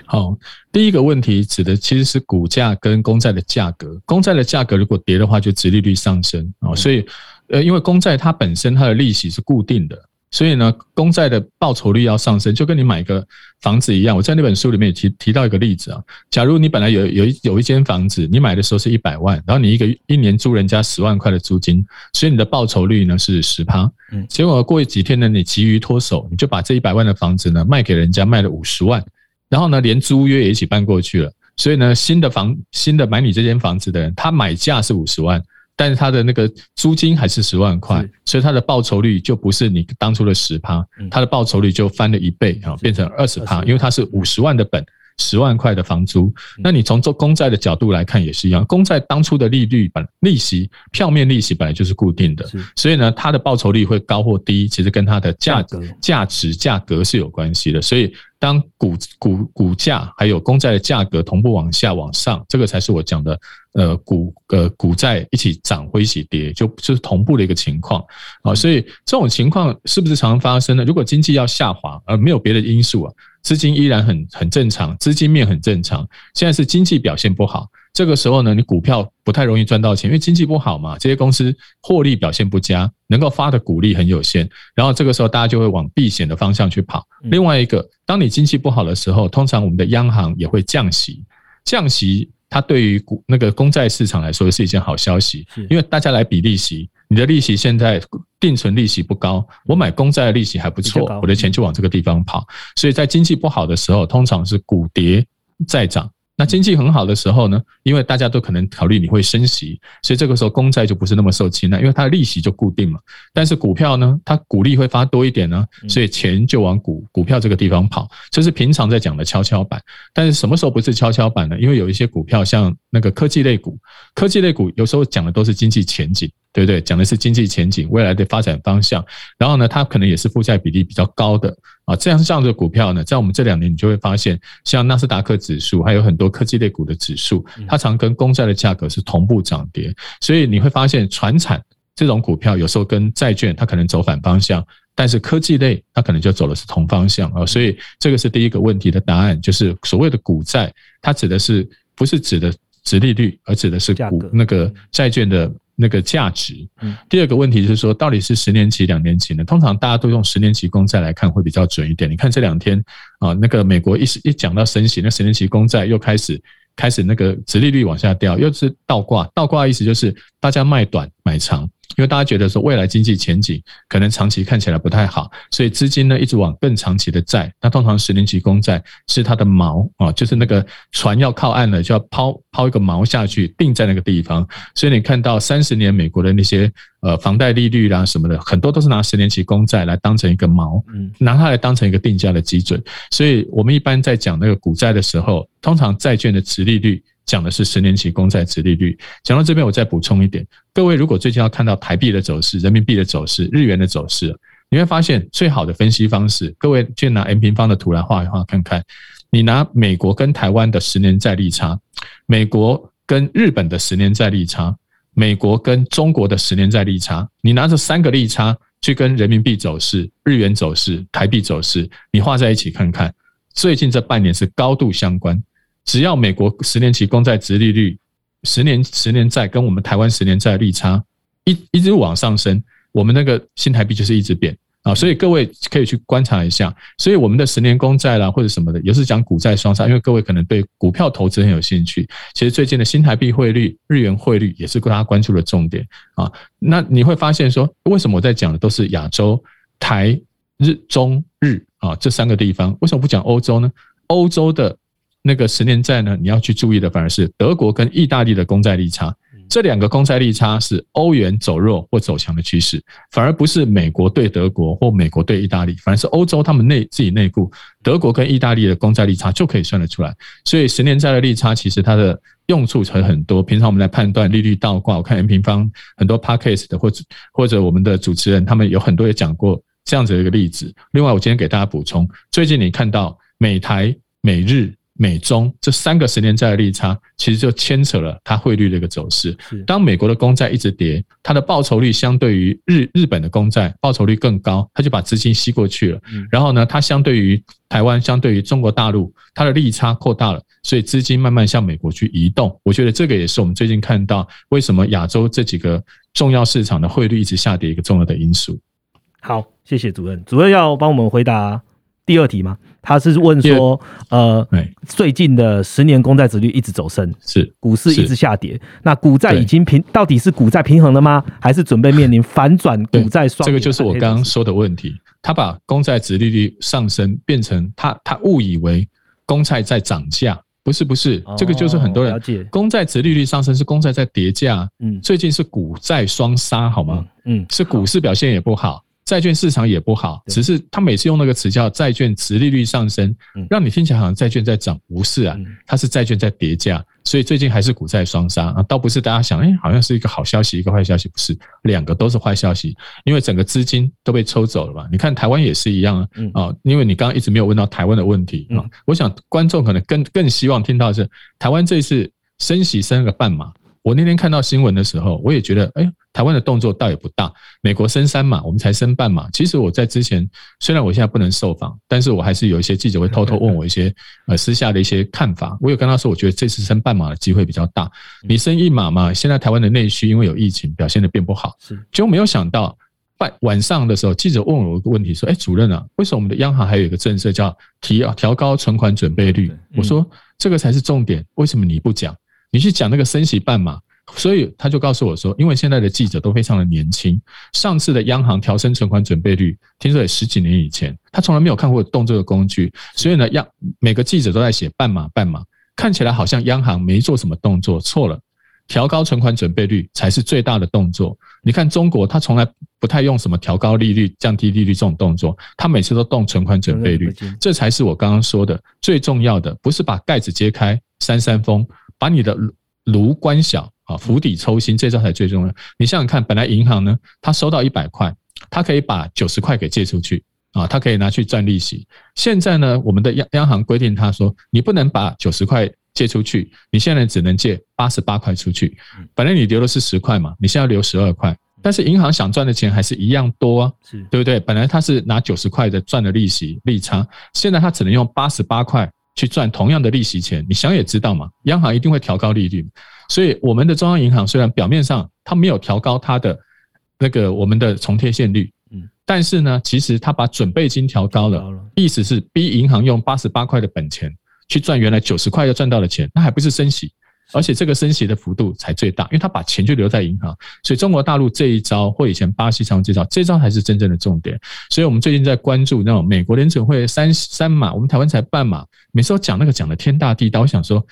好，第一个问题指的其实是股价跟公债的价格。公债的价格如果跌的话，就殖利率上升啊。所以，呃，因为公债它本身它的利息是固定的，所以呢，公债的报酬率要上升，就跟你买个房子一样。我在那本书里面也提提到一个例子啊。假如你本来有有一有一间房子，你买的时候是一百万，然后你一个一年租人家十万块的租金，所以你的报酬率呢是十趴。嗯，结果过几天呢，你急于脱手，你就把这一百万的房子呢卖给人家，卖了五十万。然后呢，连租约也一起搬过去了。所以呢，新的房、新的买你这间房子的人，他买价是五十万，但是他的那个租金还是十万块，所以他的报酬率就不是你当初的十趴，他的报酬率就翻了一倍啊，变成二十趴，因为他是五十万的本。十万块的房租，那你从做公债的角度来看也是一样。公债当初的利率本利息票面利息本来就是固定的，所以呢，它的报酬率会高或低，其实跟它的价格、价值、价格是有关系的。所以当股股股价还有公债的价格同步往下往上，这个才是我讲的呃股呃股债一起涨或一起跌，就就是同步的一个情况啊。所以这种情况是不是常常发生呢？如果经济要下滑而没有别的因素啊？资金依然很很正常，资金面很正常。现在是经济表现不好，这个时候呢，你股票不太容易赚到钱，因为经济不好嘛。这些公司获利表现不佳，能够发的股利很有限。然后这个时候大家就会往避险的方向去跑。另外一个，当你经济不好的时候，通常我们的央行也会降息，降息。它对于股那个公债市场来说是一件好消息，因为大家来比利息，你的利息现在定存利息不高，我买公债的利息还不错，我的钱就往这个地方跑，所以在经济不好的时候，通常是股跌债涨。那经济很好的时候呢？因为大家都可能考虑你会升息，所以这个时候公债就不是那么受青睐，因为它的利息就固定了。但是股票呢，它股利会发多一点呢，所以钱就往股股票这个地方跑。这是平常在讲的跷跷板。但是什么时候不是跷跷板呢？因为有一些股票像那个科技类股，科技类股有时候讲的都是经济前景。对不对？讲的是经济前景、未来的发展方向。然后呢，它可能也是负债比例比较高的啊。这样这样的股票呢，在我们这两年，你就会发现，像纳斯达克指数，还有很多科技类股的指数，它常跟公债的价格是同步涨跌。所以你会发现，船产这种股票有时候跟债券它可能走反方向，但是科技类它可能就走的是同方向啊。所以这个是第一个问题的答案，就是所谓的股债，它指的是不是指的值利率，而指的是股那个债券的。那个价值。第二个问题就是说，到底是十年期、两年期呢？通常大家都用十年期公债来看会比较准一点。你看这两天啊，那个美国一一讲到升息，那十年期公债又开始开始那个殖利率往下掉，又是倒挂。倒挂意思就是大家卖短买长。因为大家觉得说未来经济前景可能长期看起来不太好，所以资金呢一直往更长期的债。那通常十年期公债是它的锚啊，就是那个船要靠岸了，就要抛抛一个锚下去，定在那个地方。所以你看到三十年美国的那些呃房贷利率啦什么的，很多都是拿十年期公债来当成一个锚，拿它来当成一个定价的基准。所以我们一般在讲那个股债的时候，通常债券的值利率。讲的是十年期公债殖利率。讲到这边，我再补充一点：各位如果最近要看到台币的走势、人民币的走势、日元的走势，你会发现最好的分析方式，各位就拿 M 平方的图来画一画看看。你拿美国跟台湾的十年债利差，美国跟日本的十年债利差，美国跟中国的十年债利差，你拿这三个利差去跟人民币走势、日元走势、台币走势，你画在一起看看，最近这半年是高度相关。只要美国十年期公债值利率、十年十年债跟我们台湾十年债利差一一直往上升，我们那个新台币就是一直贬啊，所以各位可以去观察一下。所以我们的十年公债啦或者什么的，也是讲股债双杀，因为各位可能对股票投资很有兴趣。其实最近的新台币汇率、日元汇率也是大家关注的重点啊。那你会发现说，为什么我在讲的都是亚洲、台、日、中、日啊这三个地方？为什么不讲欧洲呢？欧洲的。那个十年债呢？你要去注意的反而是德国跟意大利的公债利差，这两个公债利差是欧元走弱或走强的趋势，反而不是美国对德国或美国对意大利，反而是欧洲他们内自己内部，德国跟意大利的公债利差就可以算得出来。所以十年债的利差其实它的用处才很多。平常我们来判断利率倒挂，我看 M 平方很多 p a r k a s 的或者或者我们的主持人他们有很多也讲过这样子的一个例子。另外，我今天给大家补充，最近你看到美台美日。美中这三个十年债的利差，其实就牵扯了它汇率的一个走势。当美国的公债一直跌，它的报酬率相对于日日本的公债报酬率更高，它就把资金吸过去了。然后呢，它相对于台湾，相对于中国大陆，它的利差扩大了，所以资金慢慢向美国去移动。我觉得这个也是我们最近看到为什么亚洲这几个重要市场的汇率一直下跌一个重要的因素。好，谢谢主任。主任要帮我们回答。第二题吗？他是问说，呃，最近的十年公债值率一直走升，是股市一直下跌，那股债已经平，到底是股债平衡了吗？还是准备面临反转股债双？这个就是我刚刚说的问题。他把公债值利率上升变成他他误以为公债在涨价，不是不是，这个就是很多人了解公债值利率上升是公债在跌价。嗯，最近是股债双杀，好吗？嗯，是股市表现也不好。债券市场也不好，只是他每次用那个词叫债券值利率上升，让你听起来好像债券在涨，不是啊，它是债券在叠价，所以最近还是股债双杀啊，倒不是大家想，哎，好像是一个好消息，一个坏消息，不是，两个都是坏消息，因为整个资金都被抽走了嘛。你看台湾也是一样啊，啊，因为你刚刚一直没有问到台湾的问题啊，我想观众可能更更希望听到是台湾这一次升息升个半码。我那天看到新闻的时候，我也觉得，哎，台湾的动作倒也不大。美国升三码，我们才升半码。其实我在之前，虽然我现在不能受访，但是我还是有一些记者会偷偷问我一些 呃私下的一些看法。我有跟他说，我觉得这次升半码的机会比较大。你升一码嘛，现在台湾的内需因为有疫情表现的并不好，是，就没有想到半晚上的时候，记者问我一个问题，说，哎，主任啊，为什么我们的央行还有一个政策叫提调高存款准备率？我说这个才是重点，为什么你不讲？你去讲那个升息半码，所以他就告诉我说，因为现在的记者都非常的年轻，上次的央行调升存款准备率，听说也十几年以前，他从来没有看过动这个工具，所以呢，央每个记者都在写半码半码，看起来好像央行没做什么动作，错了，调高存款准备率才是最大的动作。你看中国，他从来不太用什么调高利率、降低利率这种动作，他每次都动存款准备率，这才是我刚刚说的最重要的，不是把盖子揭开扇扇风。把你的炉关小啊，釜底抽薪，这招才最重要。你想想看，本来银行呢，它收到一百块，它可以把九十块给借出去啊，它可以拿去赚利息。现在呢，我们的央央行规定，他说你不能把九十块借出去，你现在只能借八十八块出去。本来你留的是十块嘛，你现在留十二块，但是银行想赚的钱还是一样多啊，对不对？本来他是拿九十块的赚的利息利差，现在他只能用八十八块。去赚同样的利息钱，你想也知道嘛，央行一定会调高利率，所以我们的中央银行虽然表面上它没有调高它的那个我们的重贴现率，嗯，但是呢，其实它把准备金调高了，意思是逼银行用八十八块的本钱去赚原来九十块要赚到的钱，那还不是升息？而且这个升息的幅度才最大，因为他把钱就留在银行，所以中国大陆这一招或以前巴西常这招，这招才是真正的重点。所以我们最近在关注那种美国联准会三三码，我们台湾才半码，每次都讲那个讲的天大地大。我想说，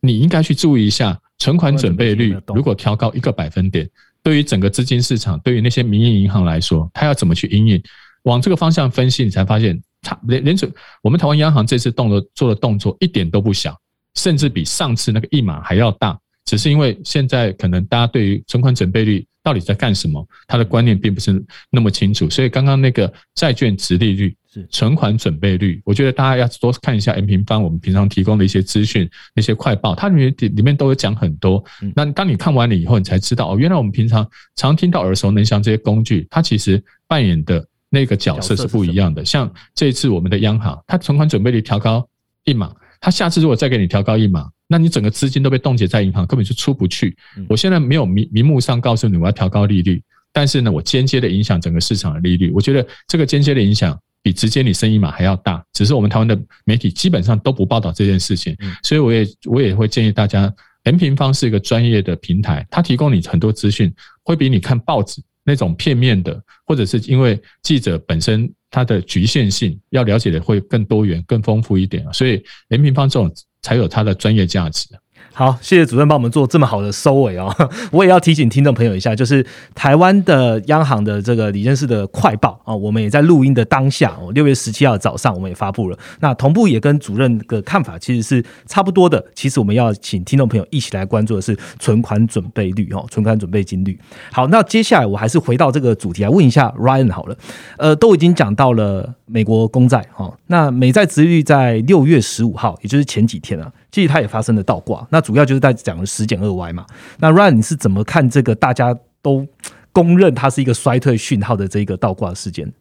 你应该去注意一下存款准备率，如果调高一个百分点，对于整个资金市场，对于那些民营银行来说，它要怎么去应应？往这个方向分析，你才发现，它联联准，我们台湾央行这次动作做的动作一点都不小。甚至比上次那个一码还要大，只是因为现在可能大家对于存款准备率到底在干什么，他的观念并不是那么清楚，所以刚刚那个债券值利率存款准备率，我觉得大家要多看一下 M 平方我们平常提供的一些资讯，那些快报，它里面里面都有讲很多。那当你看完了以后，你才知道哦，原来我们平常常听到耳熟能详这些工具，它其实扮演的那个角色是不一样的。像这一次我们的央行，它存款准备率调高一码。他下次如果再给你调高一码，那你整个资金都被冻结在银行，根本就出不去。我现在没有明明目上告诉你我要调高利率，但是呢，我间接的影响整个市场的利率。我觉得这个间接的影响比直接你升一码还要大。只是我们台湾的媒体基本上都不报道这件事情，所以我也我也会建议大家，M 平方是一个专业的平台，它提供你很多资讯，会比你看报纸那种片面的，或者是因为记者本身。它的局限性要了解的会更多元、更丰富一点所以连平方这种才有它的专业价值。好，谢谢主任帮我们做这么好的收尾哦。我也要提醒听众朋友一下，就是台湾的央行的这个李监事的快报啊，我们也在录音的当下，哦，六月十七号早上我们也发布了。那同步也跟主任的看法其实是差不多的。其实我们要请听众朋友一起来关注的是存款准备率哦，存款准备金率。好，那接下来我还是回到这个主题来问一下 Ryan 好了。呃，都已经讲到了美国公债哈，那美债殖率在六月十五号，也就是前几天啊。其实它也发生了倒挂，那主要就是在讲了十减二 Y 嘛。那 Run，你是怎么看这个大家都公认它是一个衰退讯号的这个倒挂事件？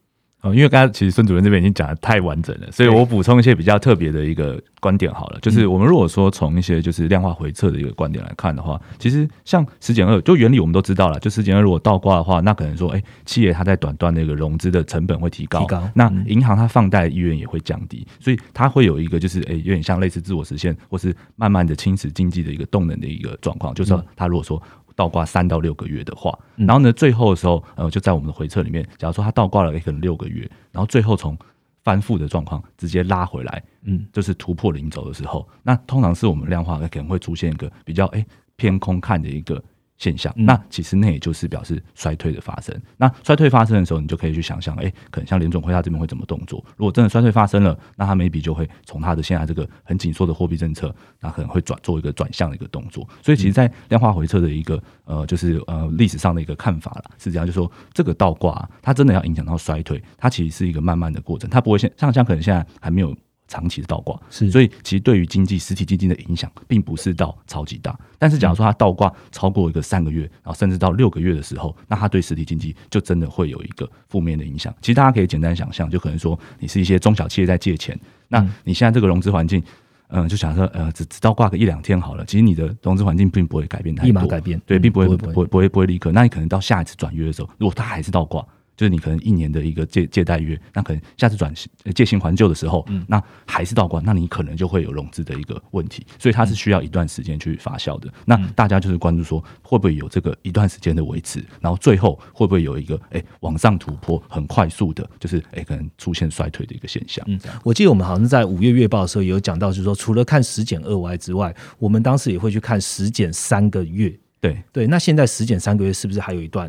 哦，因为刚才其实孙主任这边已经讲的太完整了，所以我补充一些比较特别的一个观点好了。就是我们如果说从一些就是量化回测的一个观点来看的话，其实像十减二，就原理我们都知道了。就十减二如果倒挂的话，那可能说，哎，企业它在短端的一个融资的成本会提高，提高。那银行它放贷意愿也会降低，所以它会有一个就是，哎，有点像类似自我实现，或是慢慢的侵蚀经济的一个动能的一个状况。就是它如果说。倒挂三到六个月的话，然后呢，最后的时候，呃，就在我们的回测里面，假如说它倒挂了可能六个月，然后最后从翻覆的状况直接拉回来，嗯，就是突破零轴的时候，那通常是我们量化可能会出现一个比较哎偏空看的一个。现象，那其实那也就是表示衰退的发生。那衰退发生的时候，你就可以去想象，哎，可能像联总会他这边会怎么动作？如果真的衰退发生了，那他 maybe 就会从他的现在这个很紧缩的货币政策，那可能会转做一个转向的一个动作。所以，其实，在量化回撤的一个呃，就是呃历史上的一个看法了，是这样，就说这个倒挂，它真的要影响到衰退，它其实是一个慢慢的过程，它不会现像像可能现在还没有。长期的倒挂是，所以其实对于经济实体经济的影响，并不是到超级大。但是，假如说它倒挂超过一个三个月，然后甚至到六个月的时候，那它对实体经济就真的会有一个负面的影响。其实大家可以简单想象，就可能说你是一些中小企业在借钱，那你现在这个融资环境，嗯，就想说，呃，只只倒挂个一两天好了，其实你的融资环境并不会改变太多，立马改变，对，并不会不会不会不会立刻。那你可能到下一次转约的时候，如果它还是倒挂。就是你可能一年的一个借借贷月，那可能下次转借新还旧的时候，那还是倒挂，那你可能就会有融资的一个问题，所以它是需要一段时间去发酵的。那大家就是关注说，会不会有这个一段时间的维持，然后最后会不会有一个哎往上突破很快速的，就是哎可能出现衰退的一个现象。嗯，我记得我们好像在五月月报的时候有讲到，就是说除了看十减二 Y 之外，我们当时也会去看十减三个月。对对，那现在十减三个月是不是还有一段？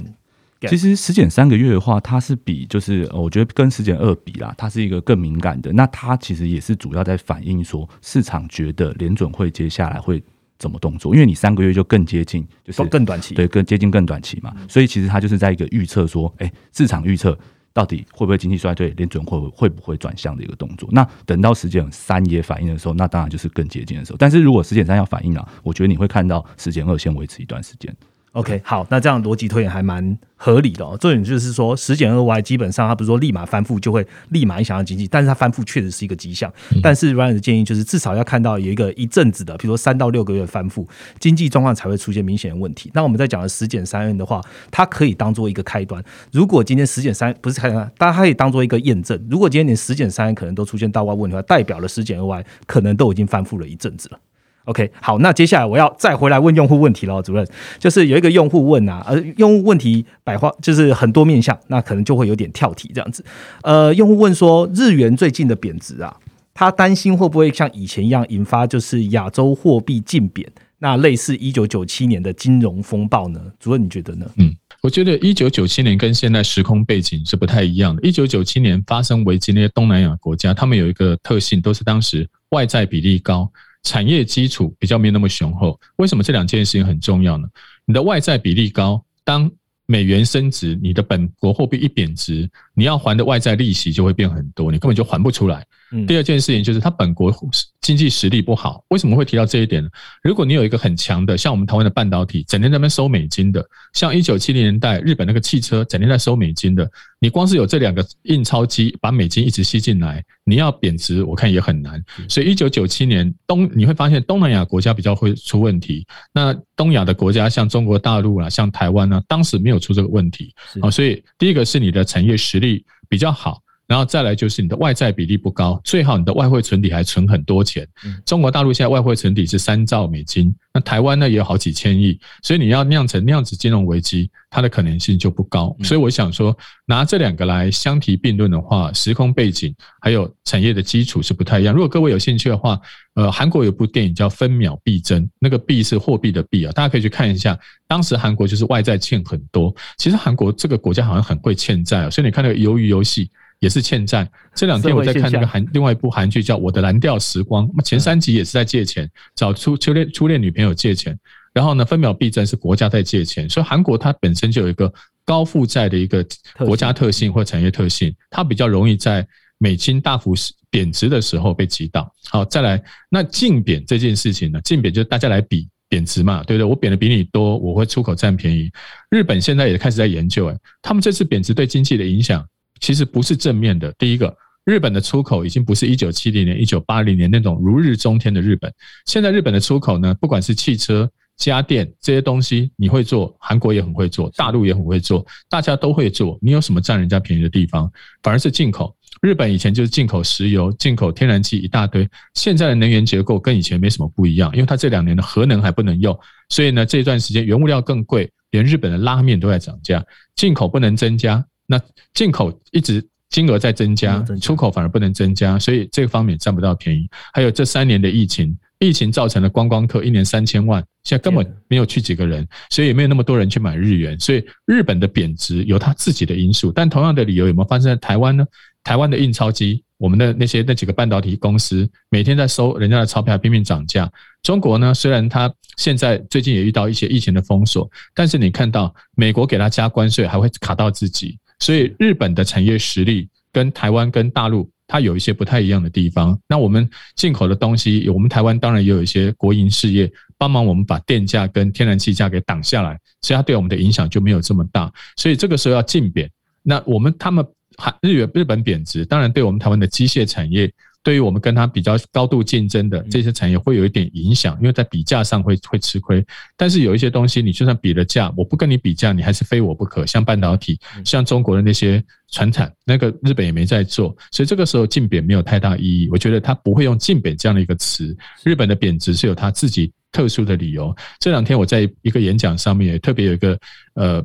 其实十减三个月的话，它是比就是我觉得跟十减二比啦，它是一个更敏感的。那它其实也是主要在反映说市场觉得联准会接下来会怎么动作，因为你三个月就更接近，就是更短期，对，更接近更短期嘛。所以其实它就是在一个预测说，哎，市场预测到底会不会经济衰退，联准会会不会转向的一个动作。那等到十减三也反应的时候，那当然就是更接近的时候。但是如果十减三要反应了，我觉得你会看到十减二先维持一段时间。OK，好，那这样逻辑推演还蛮合理的哦。重点就是说，十减二 Y 基本上它不是说立马翻覆就会立马影响到经济，但是它翻覆确实是一个迹象。但是 Ryan 的建议就是至少要看到有一个一阵子的，比如说三到六个月翻覆，经济状况才会出现明显的问题。那我们在讲的十减三 N 的话，它可以当做一个开端。如果今天十减三不是开端，大家可以当做一个验证。如果今天连十减三 N 可能都出现大外问题，代表了十减二 Y 可能都已经翻覆了一阵子了。OK，好，那接下来我要再回来问用户问题了，主任，就是有一个用户问啊，呃，用户问题百花就是很多面向，那可能就会有点跳题这样子。呃，用户问说，日元最近的贬值啊，他担心会不会像以前一样引发就是亚洲货币竞贬，那类似一九九七年的金融风暴呢？主任你觉得呢？嗯，我觉得一九九七年跟现在时空背景是不太一样的。一九九七年发生危机那些东南亚国家，他们有一个特性，都是当时外债比例高。产业基础比较没有那么雄厚，为什么这两件事情很重要呢？你的外债比例高，当美元升值，你的本国货币一贬值，你要还的外债利息就会变很多，你根本就还不出来。第二件事情就是，它本国经济实力不好。为什么会提到这一点呢？如果你有一个很强的，像我们台湾的半导体，整天在那边收美金的，像一九七零年代日本那个汽车，整天在收美金的，你光是有这两个印钞机把美金一直吸进来，你要贬值，我看也很难。所以一九九七年东你会发现东南亚国家比较会出问题。那东亚的国家像中国大陆啊，像台湾呢，当时没有出这个问题啊。所以第一个是你的产业实力比较好。然后再来就是你的外债比例不高，最好你的外汇存底还存很多钱。中国大陆现在外汇存底是三兆美金，那台湾呢也有好几千亿，所以你要酿成那样子金融危机，它的可能性就不高。所以我想说，拿这两个来相提并论的话，时空背景还有产业的基础是不太一样。如果各位有兴趣的话，呃，韩国有部电影叫《分秒必争》，那个币是货币的币啊，大家可以去看一下。当时韩国就是外债欠很多，其实韩国这个国家好像很会欠债啊，所以你看那个鱿鱼游戏。也是欠债。这两天我在看那个韩另外一部韩剧叫《我的蓝调时光》，前三集也是在借钱，找初初恋初恋女朋友借钱。然后呢，分秒必争是国家在借钱，所以韩国它本身就有一个高负债的一个国家特性或产业特性，它比较容易在美金大幅贬值的时候被击倒。好，再来那净贬这件事情呢？净贬就是大家来比贬值嘛，对不对？我贬的比你多，我会出口占便宜。日本现在也开始在研究，哎，他们这次贬值对经济的影响。其实不是正面的。第一个，日本的出口已经不是一九七零年、一九八零年那种如日中天的日本。现在日本的出口呢，不管是汽车、家电这些东西，你会做，韩国也很会做，大陆也很会做，大家都会做。你有什么占人家便宜的地方？反而是进口。日本以前就是进口石油、进口天然气一大堆，现在的能源结构跟以前没什么不一样，因为它这两年的核能还不能用，所以呢，这一段时间原物料更贵，连日本的拉面都在涨价，进口不能增加。那进口一直金额在增加，出口反而不能增加，所以这个方面占不到便宜。还有这三年的疫情，疫情造成了观光客一年三千万，现在根本没有去几个人，所以也没有那么多人去买日元。所以日本的贬值有它自己的因素，但同样的理由有没有发生在台湾呢？台湾的印钞机，我们的那些那几个半导体公司每天在收人家的钞票，拼命涨价。中国呢，虽然它现在最近也遇到一些疫情的封锁，但是你看到美国给它加关税，还会卡到自己。所以日本的产业实力跟台湾跟大陆它有一些不太一样的地方。那我们进口的东西，我们台湾当然也有一些国营事业帮忙我们把电价跟天然气价给挡下来，所以它对我们的影响就没有这么大。所以这个时候要竞贬，那我们他们还日元日本贬值，当然对我们台湾的机械产业。对于我们跟它比较高度竞争的这些产业会有一点影响，因为在比价上会会吃亏。但是有一些东西，你就算比了价，我不跟你比价，你还是非我不可。像半导体，像中国的那些船产，那个日本也没在做，所以这个时候竞贬没有太大意义。我觉得他不会用竞贬这样的一个词。日本的贬值是有他自己特殊的理由。这两天我在一个演讲上面也特别有一个呃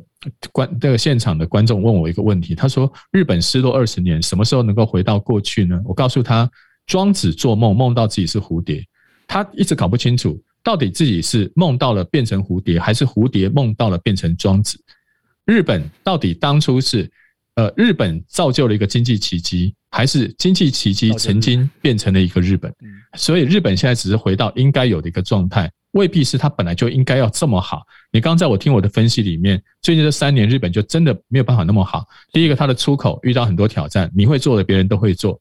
观这个现场的观众问我一个问题，他说：日本失落二十年，什么时候能够回到过去呢？我告诉他。庄子做梦，梦到自己是蝴蝶，他一直搞不清楚到底自己是梦到了变成蝴蝶，还是蝴蝶梦到了变成庄子。日本到底当初是呃日本造就了一个经济奇迹，还是经济奇迹曾经变成了一个日本？所以日本现在只是回到应该有的一个状态，未必是他本来就应该要这么好。你刚在我听我的分析里面，最近这三年日本就真的没有办法那么好。第一个，它的出口遇到很多挑战，你会做的别人都会做。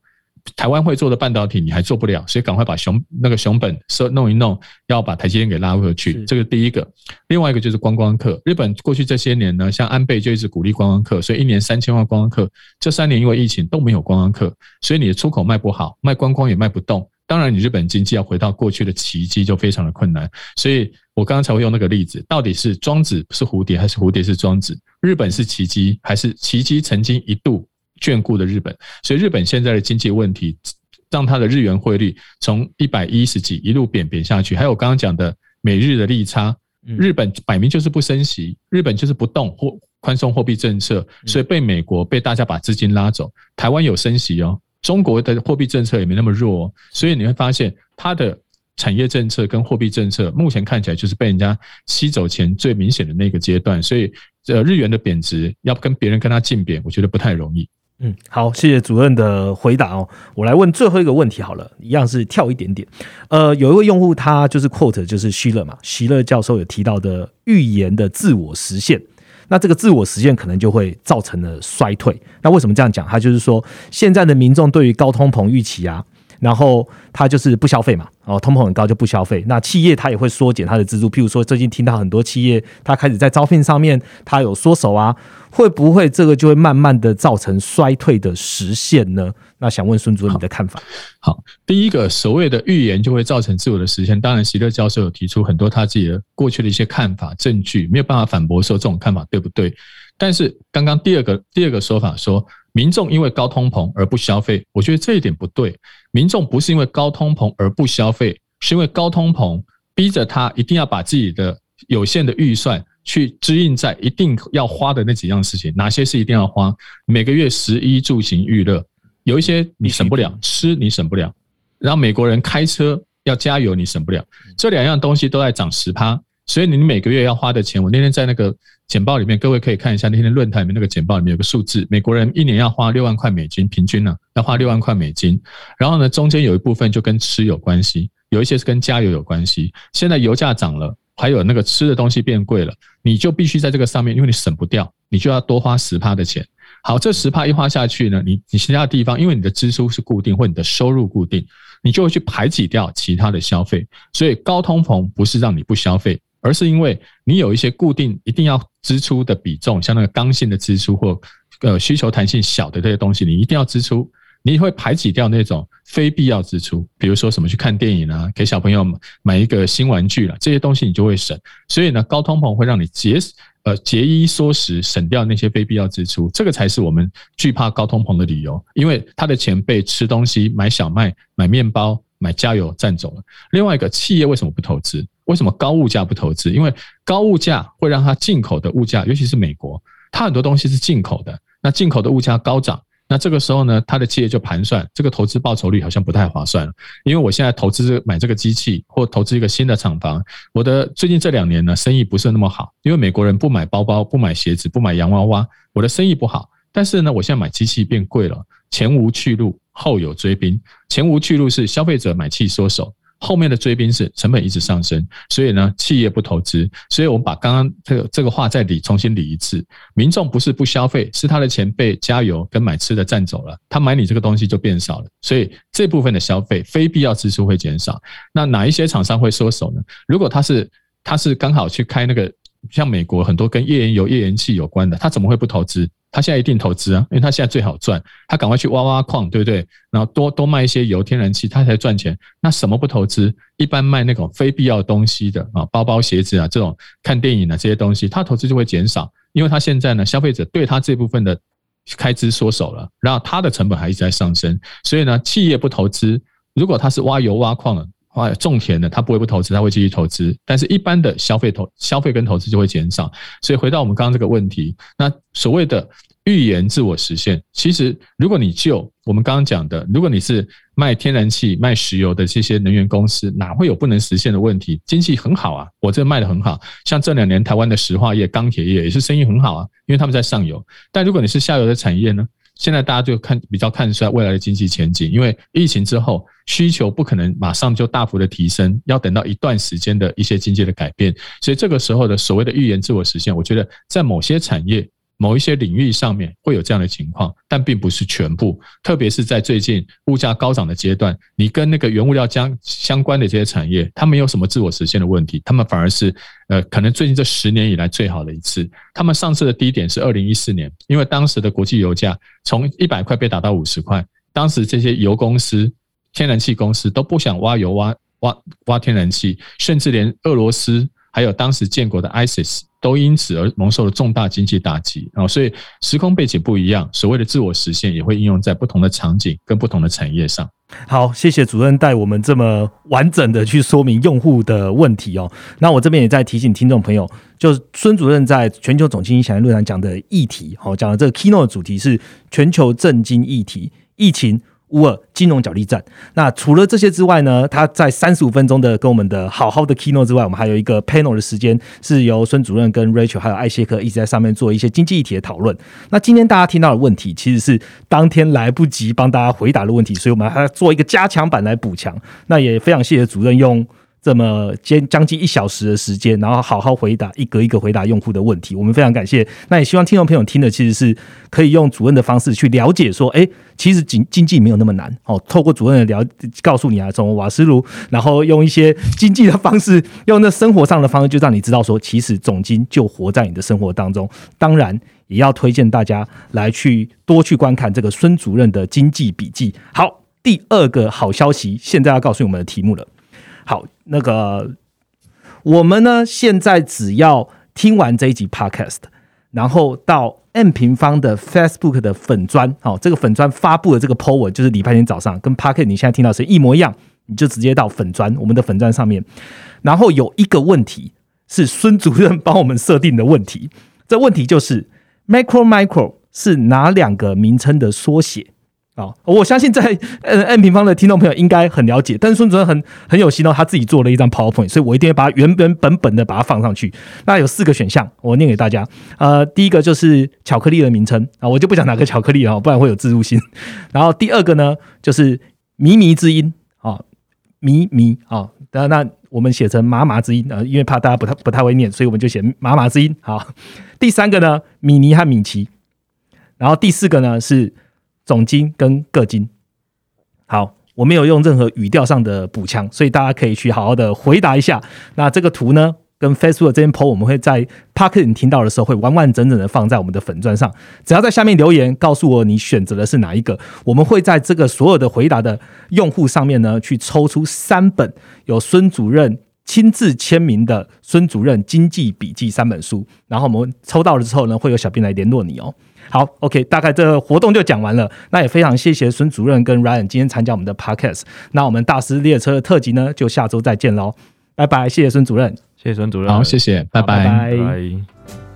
台湾会做的半导体你还做不了，所以赶快把熊那个熊本收弄一弄，要把台积电给拉回去。这个第一个，另外一个就是观光客。日本过去这些年呢，像安倍就一直鼓励观光客，所以一年三千万观光客。这三年因为疫情都没有观光客，所以你的出口卖不好，卖观光也卖不动。当然，你日本经济要回到过去的奇迹就非常的困难。所以我刚刚才会用那个例子，到底是庄子是蝴蝶还是蝴蝶是庄子？日本是奇迹还是奇迹曾经一度？眷顾的日本，所以日本现在的经济问题，让它的日元汇率从一百一十几一路贬贬下去。还有刚刚讲的美日的利差，日本摆明就是不升息，日本就是不动或宽松货币政策，所以被美国被大家把资金拉走。台湾有升息哦，中国的货币政策也没那么弱，哦所以你会发现它的产业政策跟货币政策目前看起来就是被人家吸走前最明显的那个阶段。所以呃，日元的贬值要跟别人跟它竞贬，我觉得不太容易。嗯，好，谢谢主任的回答哦。我来问最后一个问题好了，一样是跳一点点。呃，有一位用户他就是 quote 就是希勒嘛，希勒教授有提到的预言的自我实现，那这个自我实现可能就会造成了衰退。那为什么这样讲？他就是说现在的民众对于高通膨预期啊。然后他就是不消费嘛，哦，通膨很高就不消费。那企业他也会缩减它的支出，譬如说最近听到很多企业他开始在招聘上面他有缩手啊，会不会这个就会慢慢的造成衰退的实现呢？那想问孙主任你的看法？好，第一个所谓的预言就会造成自我的实现，当然席勒教授有提出很多他自己的过去的一些看法证据，没有办法反驳说这种看法对不对？但是刚刚第二个第二个说法说。民众因为高通膨而不消费，我觉得这一点不对。民众不是因为高通膨而不消费，是因为高通膨逼着他一定要把自己的有限的预算去支应在一定要花的那几样事情。哪些是一定要花？每个月食衣住行娱乐，有一些你省不了，吃你省不了。然后美国人开车要加油，你省不了。这两样东西都在涨十趴，所以你每个月要花的钱，我那天在那个。简报里面，各位可以看一下那天的论坛里面那个简报里面有个数字，美国人一年要花六万块美金，平均呢要花六万块美金。然后呢，中间有一部分就跟吃有关系，有一些是跟加油有关系。现在油价涨了，还有那个吃的东西变贵了，你就必须在这个上面，因为你省不掉，你就要多花十趴的钱。好，这十趴一花下去呢，你你其他地方，因为你的支出是固定或你的收入固定，你就会去排挤掉其他的消费。所以高通膨不是让你不消费。而是因为你有一些固定一定要支出的比重，像那个刚性的支出或呃需求弹性小的这些东西，你一定要支出，你会排挤掉那种非必要支出，比如说什么去看电影啊，给小朋友买一个新玩具了，这些东西你就会省。所以呢，高通膨会让你节呃节衣缩食，省掉那些非必要支出，这个才是我们惧怕高通膨的理由，因为他的钱被吃东西、买小麦、买面包、买加油占走了。另外一个企业为什么不投资？为什么高物价不投资？因为高物价会让它进口的物价，尤其是美国，它很多东西是进口的。那进口的物价高涨，那这个时候呢，它的企业就盘算，这个投资报酬率好像不太划算了。因为我现在投资买这个机器，或投资一个新的厂房，我的最近这两年呢，生意不是那么好。因为美国人不买包包、不买鞋子、不买洋娃娃，我的生意不好。但是呢，我现在买机器变贵了，前无去路，后有追兵。前无去路是消费者买气缩手。后面的追兵是成本一直上升，所以呢，企业不投资，所以我们把刚刚这个这个话再理重新理一次。民众不是不消费，是他的钱被加油跟买吃的占走了，他买你这个东西就变少了，所以这部分的消费非必要支出会减少。那哪一些厂商会缩手呢？如果他是他是刚好去开那个像美国很多跟页岩油、页岩气有关的，他怎么会不投资？他现在一定投资啊，因为他现在最好赚，他赶快去挖挖矿，对不对？然后多多卖一些油、天然气，他才赚钱。那什么不投资？一般卖那种非必要东西的啊，包包、鞋子啊，这种看电影啊这些东西，他投资就会减少，因为他现在呢，消费者对他这部分的开支缩手了，然后他的成本还一直在上升，所以呢，企业不投资，如果他是挖油挖矿的。啊种田的，他不会不投资，他会继续投资。但是，一般的消费投消费跟投资就会减少。所以，回到我们刚刚这个问题，那所谓的预言自我实现，其实如果你就我们刚刚讲的，如果你是卖天然气、卖石油的这些能源公司，哪会有不能实现的问题？经济很好啊，我这卖的很好。像这两年台湾的石化业、钢铁业也是生意很好啊，因为他们在上游。但如果你是下游的产业呢？现在大家就看比较看出来未来的经济前景，因为疫情之后需求不可能马上就大幅的提升，要等到一段时间的一些经济的改变，所以这个时候的所谓的预言自我实现，我觉得在某些产业某一些领域上面会有这样的情况，但并不是全部。特别是在最近物价高涨的阶段，你跟那个原物料相相关的这些产业，它没有什么自我实现的问题，他们反而是呃，可能最近这十年以来最好的一次。他们上次的低点是二零一四年，因为当时的国际油价从一百块被打到五十块，当时这些油公司、天然气公司都不想挖油、挖挖挖天然气，甚至连俄罗斯。还有当时建国的 ISIS 都因此而蒙受了重大经济打击啊，所以时空背景不一样，所谓的自我实现也会应用在不同的场景跟不同的产业上。好，谢谢主任带我们这么完整的去说明用户的问题哦。那我这边也在提醒听众朋友，就是孙主任在全球总经济想论坛讲的议题，好，讲的这个 keynote 主题是全球震惊议题，疫情。乌尔金融角力战。那除了这些之外呢？他在三十五分钟的跟我们的好好的 keynote 之外，我们还有一个 panel 的时间，是由孙主任跟 Rachel 还有艾谢克一直在上面做一些经济议题的讨论。那今天大家听到的问题，其实是当天来不及帮大家回答的问题，所以我们还要做一个加强版来补强。那也非常谢谢主任用。这么将将近一小时的时间，然后好好回答一个一个回答用户的问题，我们非常感谢。那也希望听众朋友听的其实是可以用主任的方式去了解，说，哎，其实经经济没有那么难哦。透过主任的聊，告诉你啊，从瓦斯炉，然后用一些经济的方式，用那生活上的方式，就让你知道说，其实总经就活在你的生活当中。当然，也要推荐大家来去多去观看这个孙主任的经济笔记。好，第二个好消息，现在要告诉我们的题目了。好，那个我们呢？现在只要听完这一集 Podcast，然后到 M 平方的 Facebook 的粉砖，好，这个粉砖发布的这个 po 文，就是礼拜天早上跟 Podcast 你现在听到是一模一样，你就直接到粉砖，我们的粉砖上面，然后有一个问题是孙主任帮我们设定的问题，这问题就是 Macro Micro 是哪两个名称的缩写？我相信在 n n 平方的听众朋友应该很了解，但是孙主任很很有心哦，他自己做了一张 PowerPoint，所以我一定要把原本本本的把它放上去。那有四个选项，我念给大家。呃，第一个就是巧克力的名称啊，我就不讲哪个巧克力了，不然会有自入性。然后第二个呢，就是迷迷之音啊，迷迷啊，那那我们写成麻麻之音啊，因为怕大家不太不太会念，所以我们就写麻麻之音。好，第三个呢，米妮和米奇。然后第四个呢是。总金跟个金，好，我没有用任何语调上的补强，所以大家可以去好好的回答一下。那这个图呢，跟 Facebook 这边 PO，我们会在 Parker 听到的时候，会完完整整的放在我们的粉钻上。只要在下面留言告诉我你选择的是哪一个，我们会在这个所有的回答的用户上面呢，去抽出三本有孙主任亲自签名的《孙主任经济笔记》三本书，然后我们抽到了之后呢，会有小编来联络你哦。好，OK，大概这个活动就讲完了。那也非常谢谢孙主任跟 Ryan 今天参加我们的 Podcast。那我们大师列车的特辑呢，就下周再见喽，拜拜！谢谢孙主任，谢谢孙主任，好，谢谢，拜拜，拜拜。